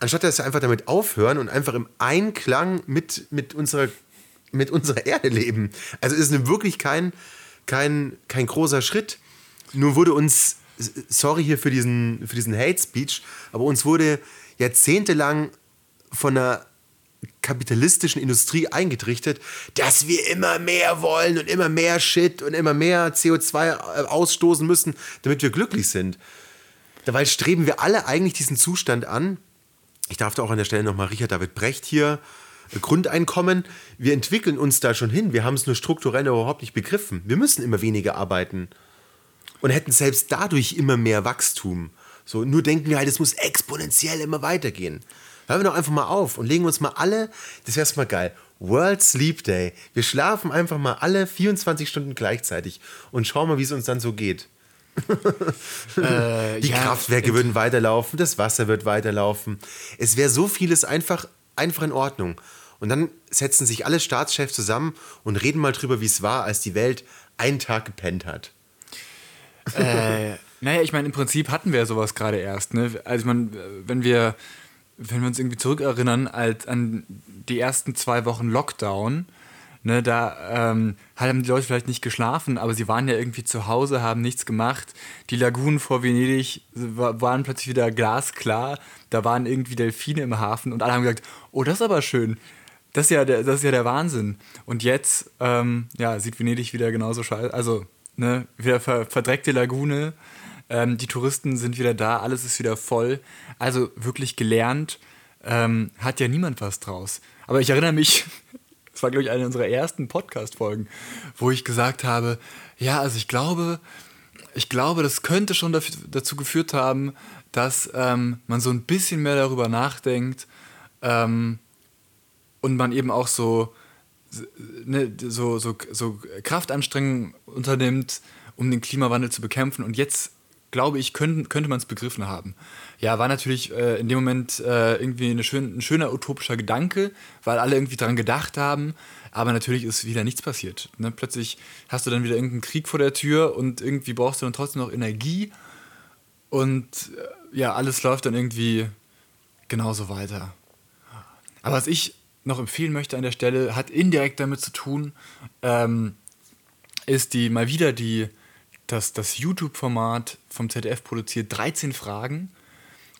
Anstatt dass wir einfach damit aufhören und einfach im Einklang mit, mit, unserer, mit unserer Erde leben. Also ist es wirklich kein, kein, kein großer Schritt. Nur wurde uns, sorry hier für diesen, für diesen Hate Speech, aber uns wurde jahrzehntelang von einer kapitalistischen Industrie eingetrichtert, dass wir immer mehr wollen und immer mehr Shit und immer mehr CO2 ausstoßen müssen, damit wir glücklich sind. Dabei streben wir alle eigentlich diesen Zustand an. Ich darf da auch an der Stelle nochmal Richard David Brecht hier äh, Grundeinkommen. Wir entwickeln uns da schon hin. Wir haben es nur strukturell überhaupt nicht begriffen. Wir müssen immer weniger arbeiten und hätten selbst dadurch immer mehr Wachstum. So, nur denken wir halt, es muss exponentiell immer weitergehen. Hören wir doch einfach mal auf und legen uns mal alle, das wäre mal geil, World Sleep Day. Wir schlafen einfach mal alle 24 Stunden gleichzeitig und schauen mal, wie es uns dann so geht. Äh, Die ja, Kraftwerke würden weiterlaufen, das Wasser wird weiterlaufen. Es wäre so vieles einfach, einfach in Ordnung. Und dann setzen sich alle Staatschefs zusammen und reden mal drüber, wie es war, als die Welt einen Tag gepennt hat. Äh, naja, ich meine, im Prinzip hatten wir sowas gerade erst. Ne? Also, ich meine, wenn wir, wenn wir uns irgendwie zurückerinnern als an die ersten zwei Wochen Lockdown, ne, da ähm, haben die Leute vielleicht nicht geschlafen, aber sie waren ja irgendwie zu Hause, haben nichts gemacht. Die Lagunen vor Venedig waren plötzlich wieder glasklar. Da waren irgendwie Delfine im Hafen und alle haben gesagt, oh, das ist aber schön. Das ist ja der, das ist ja der Wahnsinn. Und jetzt ähm, ja, sieht Venedig wieder genauso scheiße. Also, ne, wieder ver verdreckte Lagune. Ähm, die Touristen sind wieder da, alles ist wieder voll. Also wirklich gelernt ähm, hat ja niemand was draus. Aber ich erinnere mich, das war, glaube ich, eine unserer ersten Podcast-Folgen, wo ich gesagt habe, ja, also ich glaube, ich glaube, das könnte schon dafür, dazu geführt haben, dass ähm, man so ein bisschen mehr darüber nachdenkt ähm, und man eben auch so, ne, so, so, so Kraftanstrengungen unternimmt, um den Klimawandel zu bekämpfen. Und jetzt glaube ich, könnte, könnte man es begriffen haben. Ja, war natürlich äh, in dem Moment äh, irgendwie schön, ein schöner utopischer Gedanke, weil alle irgendwie daran gedacht haben, aber natürlich ist wieder nichts passiert. Ne? Plötzlich hast du dann wieder irgendeinen Krieg vor der Tür und irgendwie brauchst du dann trotzdem noch Energie und äh, ja, alles läuft dann irgendwie genauso weiter. Aber was ich noch empfehlen möchte an der Stelle, hat indirekt damit zu tun, ähm, ist die mal wieder die das, das YouTube-Format vom ZDF produziert 13 Fragen,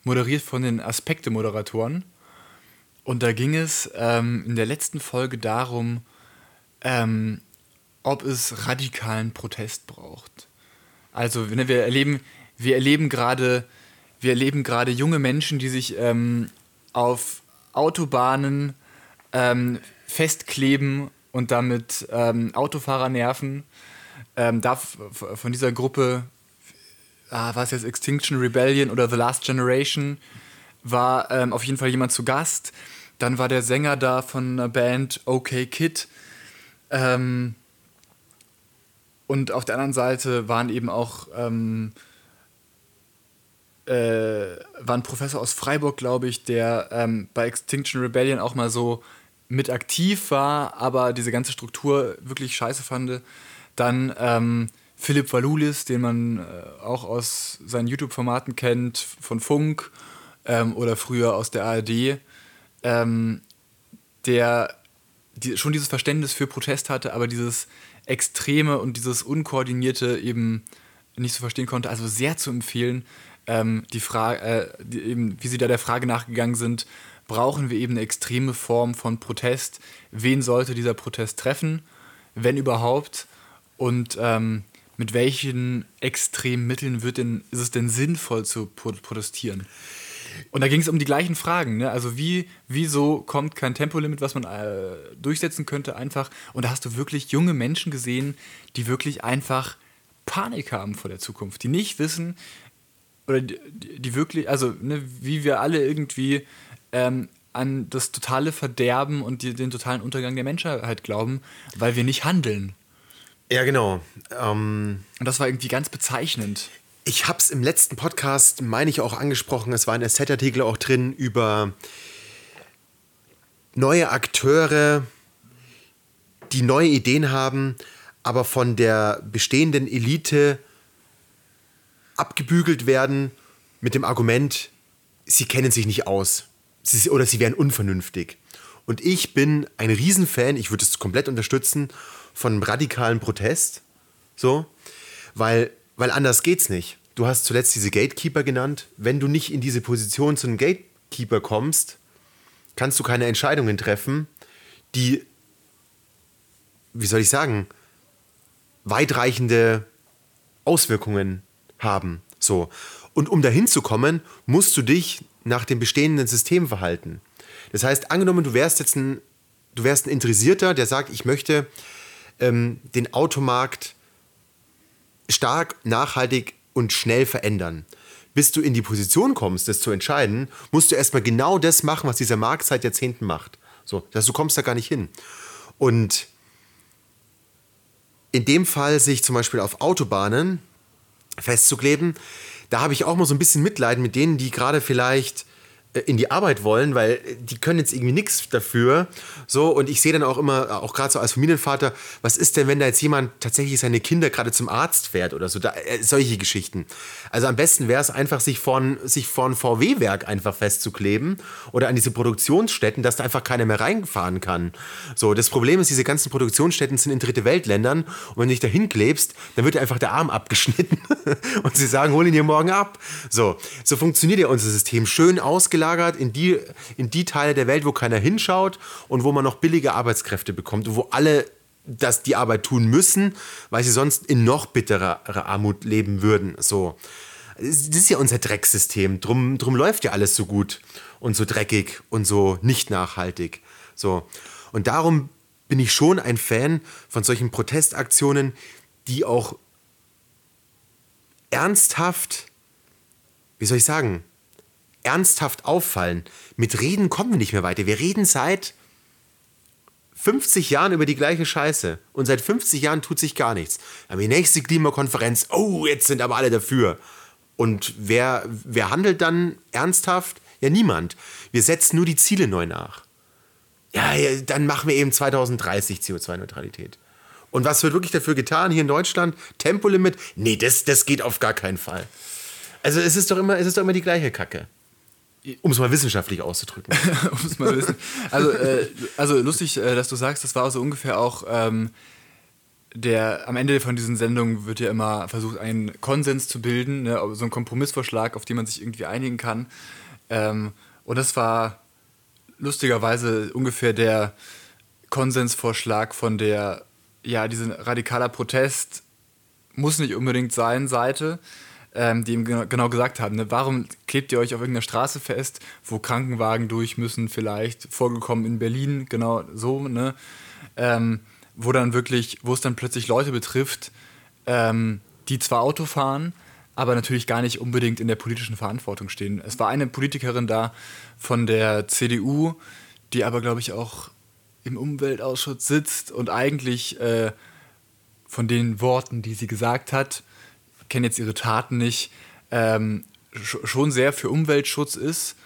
moderiert von den Aspekte-Moderatoren. Und da ging es ähm, in der letzten Folge darum, ähm, ob es radikalen Protest braucht. Also ne, wir erleben, wir erleben gerade, wir erleben gerade junge Menschen, die sich ähm, auf Autobahnen ähm, festkleben und damit ähm, Autofahrer nerven ähm, da von dieser Gruppe, ah, war es jetzt Extinction Rebellion oder The Last Generation, war ähm, auf jeden Fall jemand zu Gast. Dann war der Sänger da von einer Band OK Kid. Ähm, und auf der anderen Seite waren eben auch ähm, äh, war ein Professor aus Freiburg, glaube ich, der ähm, bei Extinction Rebellion auch mal so mit aktiv war, aber diese ganze Struktur wirklich scheiße fand. Dann ähm, Philipp Valulis, den man äh, auch aus seinen YouTube-Formaten kennt, von Funk ähm, oder früher aus der ARD, ähm, der die, schon dieses Verständnis für Protest hatte, aber dieses Extreme und dieses Unkoordinierte eben nicht so verstehen konnte. Also sehr zu empfehlen, ähm, die äh, die eben, wie sie da der Frage nachgegangen sind, brauchen wir eben eine extreme Form von Protest? Wen sollte dieser Protest treffen, wenn überhaupt? Und ähm, mit welchen extremen Mitteln wird denn, ist es denn sinnvoll zu protestieren? Und da ging es um die gleichen Fragen. Ne? Also wie, wieso kommt kein Tempolimit, was man äh, durchsetzen könnte, einfach. Und da hast du wirklich junge Menschen gesehen, die wirklich einfach Panik haben vor der Zukunft, die nicht wissen, oder die, die wirklich, also ne, wie wir alle irgendwie ähm, an das totale Verderben und die, den totalen Untergang der Menschheit glauben, weil wir nicht handeln. Ja, genau. Ähm, Und das war irgendwie ganz bezeichnend. Ich habe es im letzten Podcast, meine ich, auch angesprochen. Es war ein Asset-Artikel auch drin über neue Akteure, die neue Ideen haben, aber von der bestehenden Elite abgebügelt werden mit dem Argument, sie kennen sich nicht aus sie, oder sie wären unvernünftig. Und ich bin ein Riesenfan, ich würde es komplett unterstützen von radikalen Protest. So, weil, weil anders geht's nicht. Du hast zuletzt diese Gatekeeper genannt. Wenn du nicht in diese Position zu einem Gatekeeper kommst, kannst du keine Entscheidungen treffen, die, wie soll ich sagen, weitreichende Auswirkungen haben. So. Und um dahin zu kommen, musst du dich nach dem bestehenden System verhalten. Das heißt, angenommen, du wärst jetzt ein, du wärst ein Interessierter, der sagt, ich möchte ähm, den Automarkt stark, nachhaltig und schnell verändern. Bis du in die Position kommst, das zu entscheiden, musst du erstmal genau das machen, was dieser Markt seit Jahrzehnten macht. So, das heißt, du kommst da gar nicht hin. Und in dem Fall sich zum Beispiel auf Autobahnen festzukleben, da habe ich auch mal so ein bisschen Mitleid mit denen, die gerade vielleicht in die Arbeit wollen, weil die können jetzt irgendwie nichts dafür. So, und ich sehe dann auch immer, auch gerade so als Familienvater, was ist denn, wenn da jetzt jemand tatsächlich seine Kinder gerade zum Arzt fährt oder so, da, äh, solche Geschichten. Also am besten wäre es einfach, sich von, sich von VW-Werk einfach festzukleben oder an diese Produktionsstätten, dass da einfach keiner mehr reinfahren kann. So, das Problem ist, diese ganzen Produktionsstätten sind in dritte Weltländern und wenn du dich da hinklebst, dann wird dir einfach der Arm abgeschnitten und sie sagen, hol ihn dir morgen ab. So, so funktioniert ja unser System. Schön ausgelagert in die, in die Teile der Welt, wo keiner hinschaut und wo man noch billige Arbeitskräfte bekommt und wo alle das die Arbeit tun müssen, weil sie sonst in noch bitterer Armut leben würden. So. Das ist ja unser Drecksystem. Drum, drum läuft ja alles so gut und so dreckig und so nicht nachhaltig. So. Und darum bin ich schon ein Fan von solchen Protestaktionen, die auch ernsthaft, wie soll ich sagen, ernsthaft auffallen. Mit Reden kommen wir nicht mehr weiter. Wir reden seit 50 Jahren über die gleiche Scheiße. Und seit 50 Jahren tut sich gar nichts. Aber die nächste Klimakonferenz, oh, jetzt sind aber alle dafür. Und wer, wer handelt dann ernsthaft? Ja, niemand. Wir setzen nur die Ziele neu nach. Ja, dann machen wir eben 2030 CO2-Neutralität. Und was wird wirklich dafür getan hier in Deutschland? Tempolimit? Nee, das, das geht auf gar keinen Fall. Also es ist doch immer, es ist doch immer die gleiche Kacke. Um es mal wissenschaftlich auszudrücken. Um's mal wissen. Also, äh, also lustig, äh, dass du sagst, das war so ungefähr auch ähm, der, am Ende von diesen Sendungen wird ja immer versucht, einen Konsens zu bilden, ne, so ein Kompromissvorschlag, auf den man sich irgendwie einigen kann. Ähm, und das war lustigerweise ungefähr der Konsensvorschlag von der, ja, diesen radikaler Protest muss nicht unbedingt sein Seite ähm, die ihm genau gesagt haben, ne, warum klebt ihr euch auf irgendeiner Straße fest, wo Krankenwagen durch müssen, vielleicht vorgekommen in Berlin, genau so, ne? Ähm, wo dann wirklich, wo es dann plötzlich Leute betrifft, ähm, die zwar Auto fahren, aber natürlich gar nicht unbedingt in der politischen Verantwortung stehen. Es war eine Politikerin da von der CDU, die aber, glaube ich, auch im Umweltausschuss sitzt und eigentlich äh, von den Worten, die sie gesagt hat, kenne jetzt ihre Taten nicht, ähm, schon sehr für Umweltschutz ist,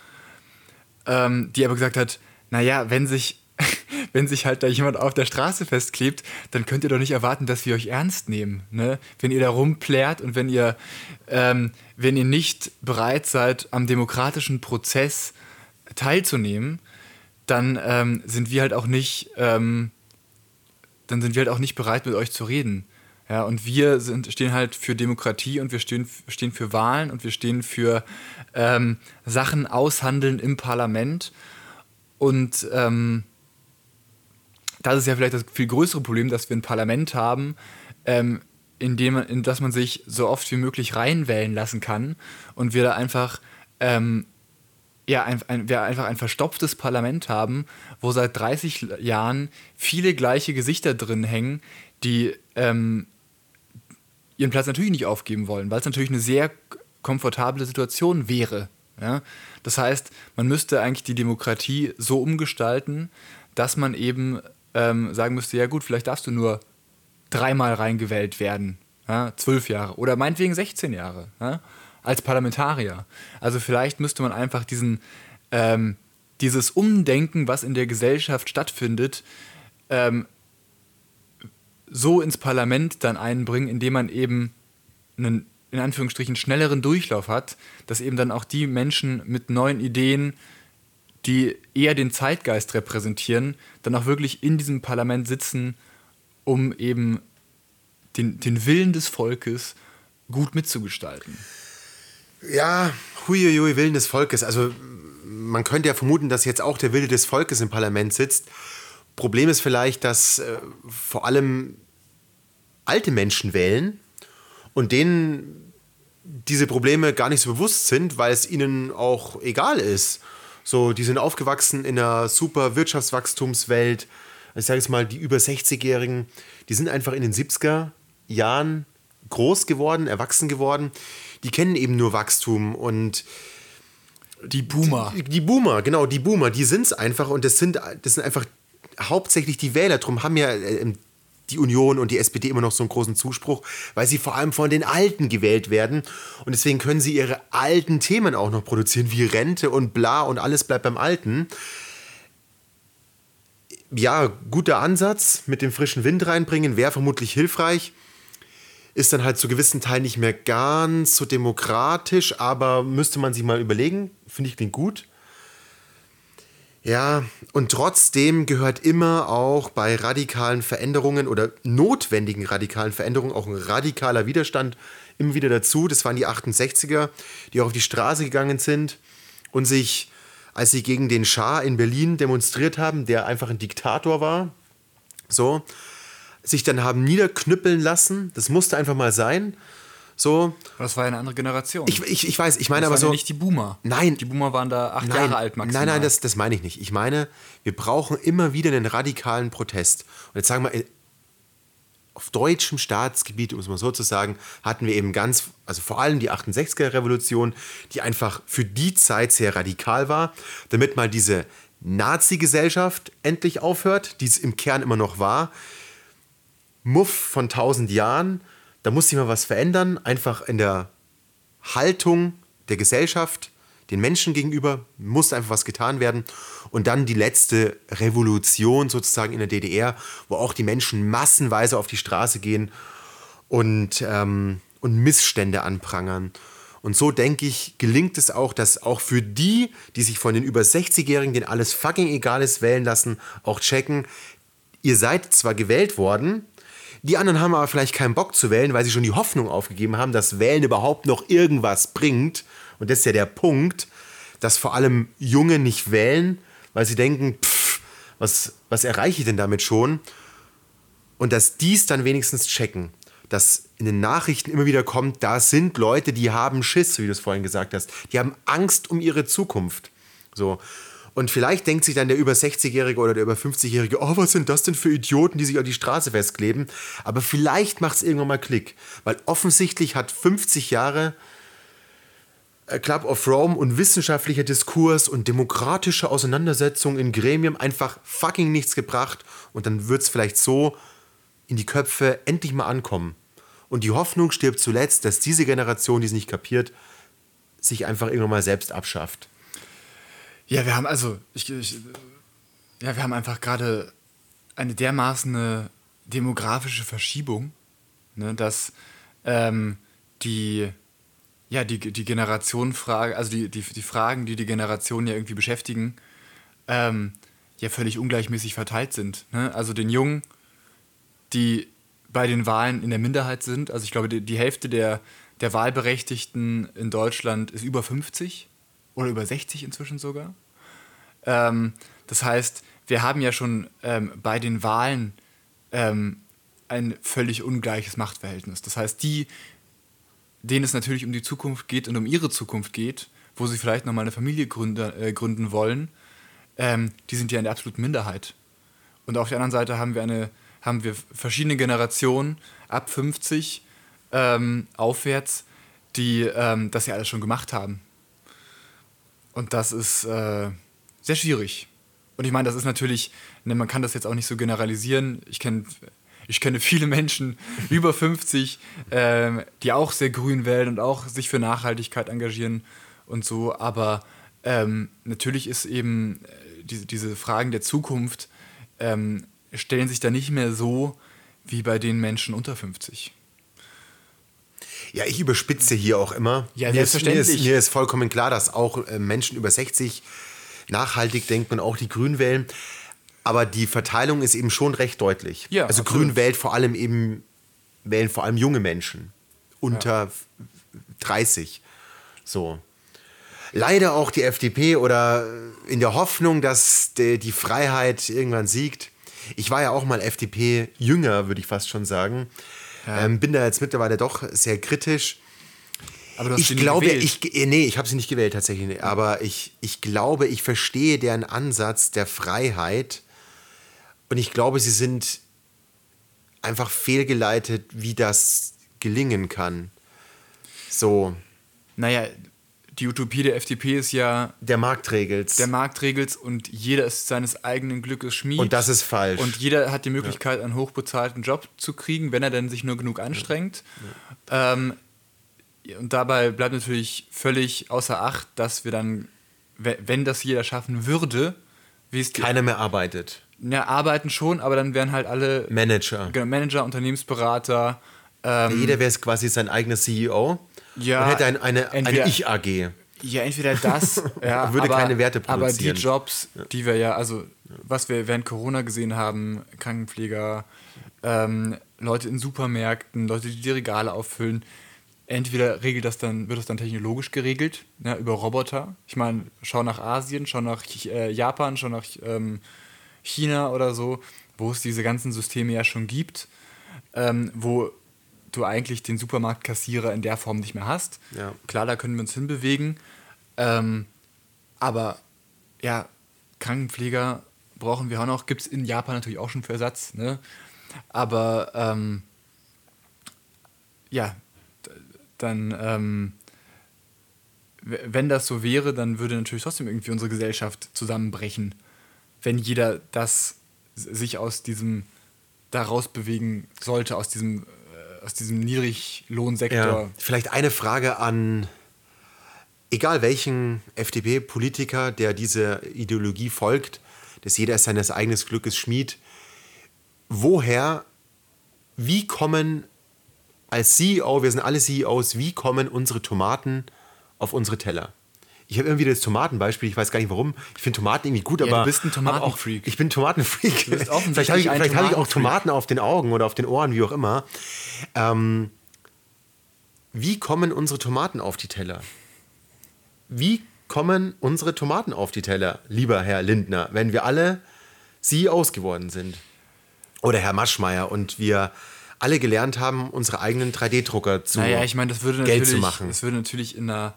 ähm, die aber gesagt hat, naja, wenn sich, wenn sich halt da jemand auf der Straße festklebt, dann könnt ihr doch nicht erwarten, dass wir euch ernst nehmen. Ne? Wenn ihr da rumplärt und wenn ihr, ähm, wenn ihr nicht bereit seid, am demokratischen Prozess teilzunehmen, dann ähm, sind wir halt auch nicht, ähm, dann sind wir halt auch nicht bereit, mit euch zu reden. Ja, und wir sind, stehen halt für Demokratie und wir stehen, stehen für Wahlen und wir stehen für ähm, Sachen aushandeln im Parlament. Und ähm, das ist ja vielleicht das viel größere Problem, dass wir ein Parlament haben, ähm, in, dem in das man sich so oft wie möglich reinwählen lassen kann und wir da einfach ähm, ja, ein, ein, wir einfach ein verstopftes Parlament haben, wo seit 30 Jahren viele gleiche Gesichter drin hängen, die ähm, ihren Platz natürlich nicht aufgeben wollen, weil es natürlich eine sehr komfortable Situation wäre. Ja? Das heißt, man müsste eigentlich die Demokratie so umgestalten, dass man eben ähm, sagen müsste, ja gut, vielleicht darfst du nur dreimal reingewählt werden, ja? zwölf Jahre oder meinetwegen 16 Jahre ja? als Parlamentarier. Also vielleicht müsste man einfach diesen, ähm, dieses Umdenken, was in der Gesellschaft stattfindet, ähm, so ins Parlament dann einbringen, indem man eben einen in Anführungsstrichen schnelleren Durchlauf hat, dass eben dann auch die Menschen mit neuen Ideen, die eher den Zeitgeist repräsentieren, dann auch wirklich in diesem Parlament sitzen, um eben den, den Willen des Volkes gut mitzugestalten. Ja, huiuiui, Willen des Volkes. Also man könnte ja vermuten, dass jetzt auch der Wille des Volkes im Parlament sitzt. Problem ist vielleicht, dass äh, vor allem alte Menschen wählen und denen diese Probleme gar nicht so bewusst sind, weil es ihnen auch egal ist. So, die sind aufgewachsen in einer super Wirtschaftswachstumswelt. Ich sage jetzt mal, die über 60-Jährigen, die sind einfach in den 70er Jahren groß geworden, erwachsen geworden. Die kennen eben nur Wachstum und die Boomer. Die, die Boomer, genau, die Boomer, die sind es einfach und das sind, das sind einfach hauptsächlich die Wähler. Drum haben ja äh, die Union und die SPD immer noch so einen großen Zuspruch, weil sie vor allem von den Alten gewählt werden. Und deswegen können sie ihre alten Themen auch noch produzieren, wie Rente und bla und alles bleibt beim Alten. Ja, guter Ansatz mit dem frischen Wind reinbringen, wäre vermutlich hilfreich. Ist dann halt zu gewissen Teilen nicht mehr ganz so demokratisch, aber müsste man sich mal überlegen. Finde ich klingt gut. Ja, und trotzdem gehört immer auch bei radikalen Veränderungen oder notwendigen radikalen Veränderungen auch ein radikaler Widerstand immer wieder dazu. Das waren die 68er, die auch auf die Straße gegangen sind und sich, als sie gegen den Schah in Berlin demonstriert haben, der einfach ein Diktator war, so, sich dann haben niederknüppeln lassen. Das musste einfach mal sein. So. Das war ja eine andere Generation. Ich, ich, ich weiß, ich meine das aber waren so. Ja nicht die Boomer. Nein. Die Boomer waren da acht nein, Jahre alt maximal. Nein, nein, das, das meine ich nicht. Ich meine, wir brauchen immer wieder einen radikalen Protest. Und jetzt sagen wir, auf deutschem Staatsgebiet, um es mal so zu sagen, hatten wir eben ganz, also vor allem die 68er-Revolution, die einfach für die Zeit sehr radikal war, damit mal diese Nazi-Gesellschaft endlich aufhört, die es im Kern immer noch war. Muff von tausend Jahren, da muss sich mal was verändern, einfach in der Haltung der Gesellschaft, den Menschen gegenüber, muss einfach was getan werden. Und dann die letzte Revolution sozusagen in der DDR, wo auch die Menschen massenweise auf die Straße gehen und, ähm, und Missstände anprangern. Und so denke ich, gelingt es auch, dass auch für die, die sich von den über 60-Jährigen, denen alles fucking egal ist, wählen lassen, auch checken, ihr seid zwar gewählt worden, die anderen haben aber vielleicht keinen Bock zu wählen, weil sie schon die Hoffnung aufgegeben haben, dass Wählen überhaupt noch irgendwas bringt. Und das ist ja der Punkt, dass vor allem Junge nicht wählen, weil sie denken, pff, was, was erreiche ich denn damit schon? Und dass dies dann wenigstens checken. Dass in den Nachrichten immer wieder kommt, da sind Leute, die haben Schiss, wie du es vorhin gesagt hast. Die haben Angst um ihre Zukunft. So. Und vielleicht denkt sich dann der über 60-Jährige oder der über 50-Jährige, oh, was sind das denn für Idioten, die sich auf die Straße festkleben? Aber vielleicht macht es irgendwann mal Klick. Weil offensichtlich hat 50 Jahre äh, Club of Rome und wissenschaftlicher Diskurs und demokratische Auseinandersetzung in Gremien einfach fucking nichts gebracht. Und dann wird es vielleicht so in die Köpfe endlich mal ankommen. Und die Hoffnung stirbt zuletzt, dass diese Generation, die es nicht kapiert, sich einfach irgendwann mal selbst abschafft. Ja, wir haben also, ich, ich, ja, wir haben einfach gerade eine dermaßen demografische Verschiebung, ne, dass ähm, die, ja, die, die Generationenfrage, also die, die, die Fragen, die die Generationen ja irgendwie beschäftigen, ähm, ja völlig ungleichmäßig verteilt sind. Ne? Also den Jungen, die bei den Wahlen in der Minderheit sind, also ich glaube, die, die Hälfte der, der Wahlberechtigten in Deutschland ist über 50 oder über 60 inzwischen sogar. Ähm, das heißt, wir haben ja schon ähm, bei den Wahlen ähm, ein völlig ungleiches Machtverhältnis. Das heißt, die, denen es natürlich um die Zukunft geht und um ihre Zukunft geht, wo sie vielleicht nochmal eine Familie gründe, äh, gründen wollen, ähm, die sind ja in der absoluten Minderheit. Und auf der anderen Seite haben wir, eine, haben wir verschiedene Generationen ab 50 ähm, aufwärts, die ähm, das ja alles schon gemacht haben. Und das ist äh, sehr schwierig. Und ich meine, das ist natürlich, ne, man kann das jetzt auch nicht so generalisieren. Ich kenne ich kenne viele Menschen über 50, äh, die auch sehr grün wählen und auch sich für Nachhaltigkeit engagieren und so. Aber ähm, natürlich ist eben äh, diese, diese Fragen der Zukunft ähm, stellen sich da nicht mehr so wie bei den Menschen unter 50. Ja, ich überspitze hier auch immer. Ja, mir selbstverständlich. Ist, mir, ist, mir ist vollkommen klar, dass auch äh, Menschen über 60 nachhaltig denken und auch die Grün wählen. Aber die Verteilung ist eben schon recht deutlich. Ja, also absolut. Grün wählt vor allem eben, wählen vor allem junge Menschen unter 30. So. Leider auch die FDP oder in der Hoffnung, dass die, die Freiheit irgendwann siegt. Ich war ja auch mal FDP-Jünger, würde ich fast schon sagen. Ähm, bin da jetzt mittlerweile doch sehr kritisch. Aber du hast Ich glaube, gewählt. ich, nee, ich habe sie nicht gewählt tatsächlich, aber ich, ich glaube, ich verstehe deren Ansatz der Freiheit und ich glaube, sie sind einfach fehlgeleitet, wie das gelingen kann. So, Naja, die Utopie der FDP ist ja, Der Markt regelt's. der Markt regelt's und jeder ist seines eigenen Glückes Schmied. Und das ist falsch. Und jeder hat die Möglichkeit, einen hochbezahlten Job zu kriegen, wenn er denn sich nur genug anstrengt. Ähm, und dabei bleibt natürlich völlig außer Acht, dass wir dann, we- wenn das jeder schaffen würde, wie es Keiner mehr arbeitet. ja, arbeiten schon, aber dann wären halt alle Manager. genau, Manager, Unternehmensberater. Ähm, Jeder wäre quasi sein eigener CEO Ja, und hätte ein, eine, eine entweder- Ich-AG. Ja, entweder das, ja, Würde aber, keine Werte Aber die produzieren. Jobs, die wir ja, also was wir während Corona gesehen haben, Krankenpfleger, ähm, Leute in Supermärkten, Leute, die die Regale auffüllen, entweder regelt das dann, wird das dann technologisch geregelt, ja, über Roboter. Ich meine, schau nach Asien, schau nach Ch- äh, Japan, schau nach ähm, China oder so, wo es diese ganzen Systeme ja schon gibt, ähm, wo du eigentlich den Supermarktkassierer in der Form nicht mehr hast. Ja. Klar, da können wir uns hinbewegen. Ähm, aber ja, Krankenpfleger brauchen wir auch noch. Gibt es in Japan natürlich auch schon für Ersatz. Ne? Aber ähm, ja, dann, ähm, wenn das so wäre, dann würde natürlich trotzdem irgendwie unsere Gesellschaft zusammenbrechen, wenn jeder das sich aus diesem daraus bewegen sollte, aus diesem, aus diesem Niedriglohnsektor. Ja. Vielleicht eine Frage an egal welchen FDP-Politiker, der dieser Ideologie folgt, dass jeder ist seines eigenen Glückes Schmied. Woher, wie kommen als CEO, wir sind alle CEOs, wie kommen unsere Tomaten auf unsere Teller? Ich habe irgendwie das Tomatenbeispiel, ich weiß gar nicht warum. Ich finde Tomaten irgendwie gut, Ja, aber. du bist ein aber auch, Tomatenfreak. ich bin Tomatenfreak. bist offensichtlich vielleicht habe ich, habe ich auch Tomatenfreak. Tomaten auf den Augen oder auf den Ohren, wie auch immer. Ähm, wie kommen unsere Tomaten auf die Teller? Wie kommen unsere Tomaten auf die Teller, lieber Herr Lindner, wenn wir alle CEOs geworden sind? Oder Herr Maschmeyer und wir alle gelernt haben, unsere eigenen 3D-Drucker zu Naja, ich meine, das würde Geld natürlich, zu machen. Das würde natürlich in einer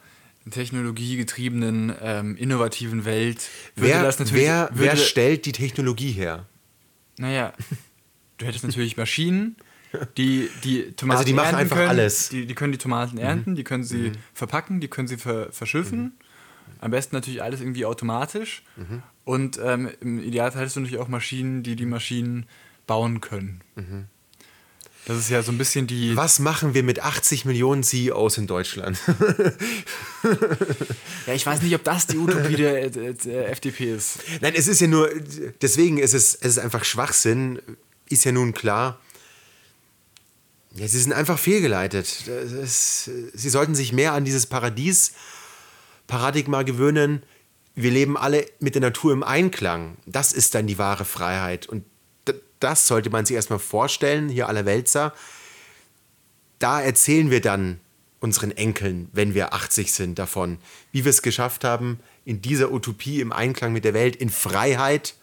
technologiegetriebenen, ähm, innovativen Welt. Wer, wer, wer stellt die Technologie her? Naja, du hättest natürlich Maschinen, die die Tomaten Also die machen ernten einfach können. alles. Die, die können die Tomaten ernten, die können sie verpacken, die können sie ver, verschiffen. Am besten natürlich alles irgendwie automatisch. Und ähm, im Idealfall hättest du natürlich auch Maschinen, die die Maschinen bauen können. Das ist ja so ein bisschen die. Was machen wir mit 80 Millionen CEOs in Deutschland? Ja, ich weiß nicht, ob das die Utopie der, der, der FDP ist. Nein, es ist ja nur, deswegen ist es, es ist einfach Schwachsinn, ist ja nun klar. Ja, sie sind einfach fehlgeleitet. Ist, sie sollten sich mehr an dieses Paradies-Paradigma gewöhnen. Wir leben alle mit der Natur im Einklang. Das ist dann die wahre Freiheit. Und das sollte man sich erstmal vorstellen, hier aller Weltser. Da erzählen wir dann unseren Enkeln, wenn wir 80 sind, davon, wie wir es geschafft haben, in dieser Utopie im Einklang mit der Welt, in Freiheit,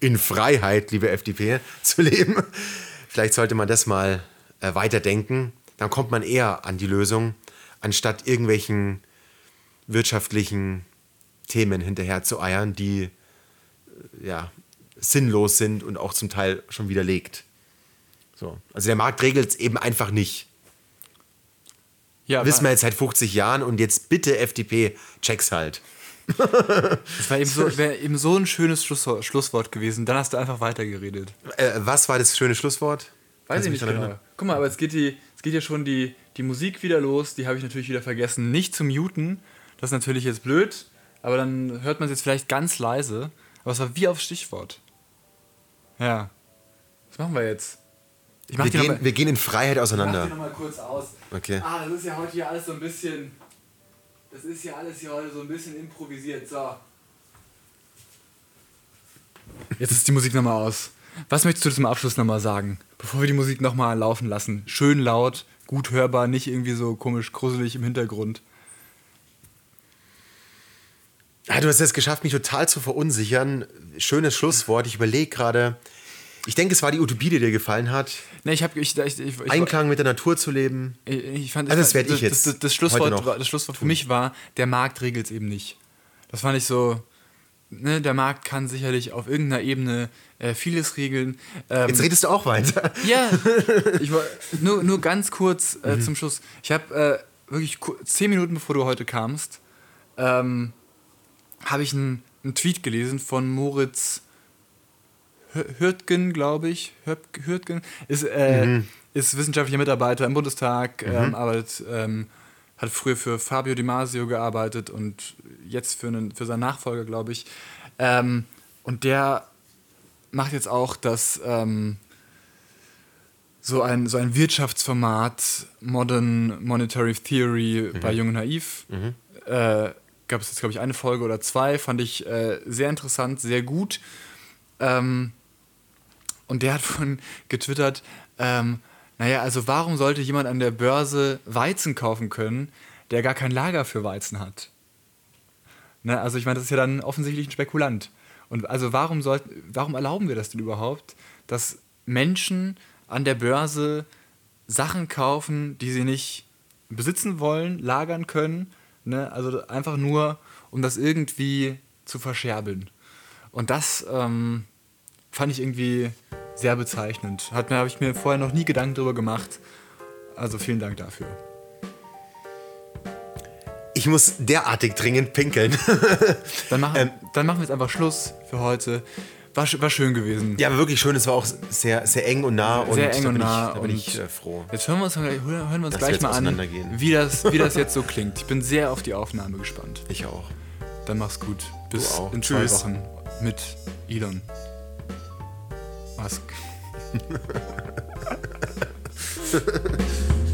in Freiheit, liebe FDP, zu leben. Vielleicht sollte man das mal äh, weiterdenken. Dann kommt man eher an die Lösung, anstatt irgendwelchen wirtschaftlichen Themen hinterher zu eiern, die äh, ja, sinnlos sind und auch zum Teil schon widerlegt. So. Also der Markt regelt es eben einfach nicht. Ja, Wissen wir jetzt seit 50 Jahren und jetzt bitte FDP, check's halt. das war eben so, wäre eben so ein schönes Schlusswort, Schlusswort gewesen. Dann hast du einfach weitergeredet. Äh, was war das schöne Schlusswort? Weiß Kannst ich nicht genau. Guck mal, aber es geht, die, es geht ja schon die, die Musik wieder los. Die habe ich natürlich wieder vergessen. Nicht zu muten. Das ist natürlich jetzt blöd. Aber dann hört man es jetzt vielleicht ganz leise. Aber es war wie aufs Stichwort. Ja. Was machen wir jetzt? Ich mach Wir gehen, mal- wir gehen in Freiheit Mach auseinander. noch mal kurz aus. Okay. Ah, das ist ja heute hier alles so ein bisschen. Das ist ja alles hier heute so ein bisschen improvisiert. So. Jetzt ist die Musik nochmal aus. Was möchtest du zum Abschluss nochmal sagen? Bevor wir die Musik nochmal laufen lassen. Schön laut, gut hörbar, nicht irgendwie so komisch gruselig im Hintergrund. Ah, du hast es geschafft, mich total zu verunsichern. Schönes Schlusswort. Ich überlege gerade. Ich denke, es war die Utopie, die dir gefallen hat. Ne, ich habe ich, ich, ich, Einklang mit der Natur zu leben. Ich, fand, Also das werd ich das, jetzt Das, das, heute Schlusswort, noch war, das Schlusswort für mich war, der Markt regelt es eben nicht. Das fand ich so, ne, der Markt kann sicherlich auf irgendeiner Ebene äh, vieles regeln. Ähm, Jetzt redest du auch weiter. ja, ich war, nur, nur ganz kurz Mhm. äh, zum Schluss. Ich habe äh, wirklich zehn Minuten bevor du heute kamst, ähm, habe ich einen, einen Tweet gelesen von Moritz Hürtgen, glaube ich. Hürtgen ist, äh, mhm. ist wissenschaftlicher Mitarbeiter im Bundestag, mhm. ähm, arbeitet, ähm, hat früher für Fabio Di Masio gearbeitet und jetzt für, einen, für seinen Nachfolger, glaube ich. Ähm, und der macht jetzt auch das ähm, so ein, so ein Wirtschaftsformat Modern Monetary Theory mhm. bei Jung und Naiv. Mhm. Äh, Gab es jetzt, glaube ich, eine Folge oder zwei, fand ich äh, sehr interessant, sehr gut. Ähm, und der hat von getwittert, ähm, naja, also warum sollte jemand an der Börse Weizen kaufen können, der gar kein Lager für Weizen hat? Ne, also ich meine, das ist ja dann offensichtlich ein Spekulant. Und also warum, soll, warum erlauben wir das denn überhaupt, dass Menschen an der Börse Sachen kaufen, die sie nicht besitzen wollen, lagern können, ne? also einfach nur, um das irgendwie zu verscherbeln. Und das ähm, fand ich irgendwie sehr bezeichnend. Hat mir, habe ich mir vorher noch nie Gedanken darüber gemacht. Also vielen Dank dafür. Ich muss derartig dringend pinkeln. dann, machen, ähm, dann machen wir jetzt einfach Schluss für heute. War, war schön gewesen. Ja, wirklich schön. Es war auch sehr, sehr eng und nah. Sehr und eng und nah. Ich, da bin ich äh, froh. Jetzt hören wir uns, hören wir uns gleich mal an, wie das, wie das jetzt so klingt. Ich bin sehr auf die Aufnahme gespannt. Ich auch. Dann mach's gut. Bis in zwei. Wochen mit Elon. Musk.